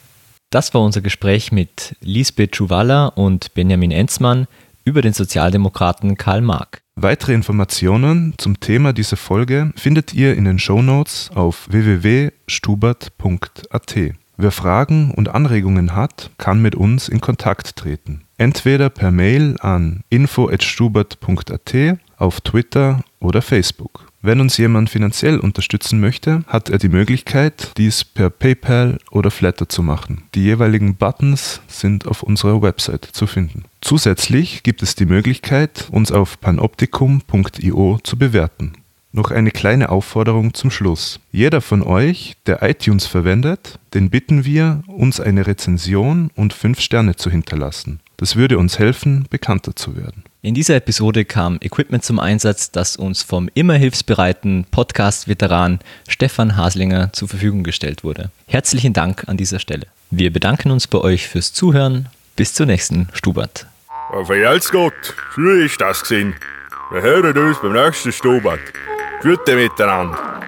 Das war unser Gespräch mit Lisbeth Schuwalla und Benjamin Enzmann über den Sozialdemokraten Karl Marx. Weitere Informationen zum Thema dieser Folge findet ihr in den Shownotes auf www.stubert.at. Wer Fragen und Anregungen hat, kann mit uns in Kontakt treten. Entweder per Mail an info.stubert.at, auf Twitter oder Facebook. Wenn uns jemand finanziell unterstützen möchte, hat er die Möglichkeit, dies per PayPal oder Flatter zu machen. Die jeweiligen Buttons sind auf unserer Website zu finden. Zusätzlich gibt es die Möglichkeit, uns auf panoptikum.io zu bewerten. Noch eine kleine Aufforderung zum Schluss. Jeder von euch, der iTunes verwendet, den bitten wir, uns eine Rezension und 5 Sterne zu hinterlassen. Das würde uns helfen, bekannter zu werden. In dieser Episode kam Equipment zum Einsatz, das uns vom immer hilfsbereiten Podcast-Veteran Stefan Haslinger zur Verfügung gestellt wurde. Herzlichen Dank an dieser Stelle. Wir bedanken uns bei euch fürs Zuhören. Bis zur nächsten Stubert. Auf Gott, früher ist das gesehen. Wir hören uns beim nächsten Stubert. Gute miteinander.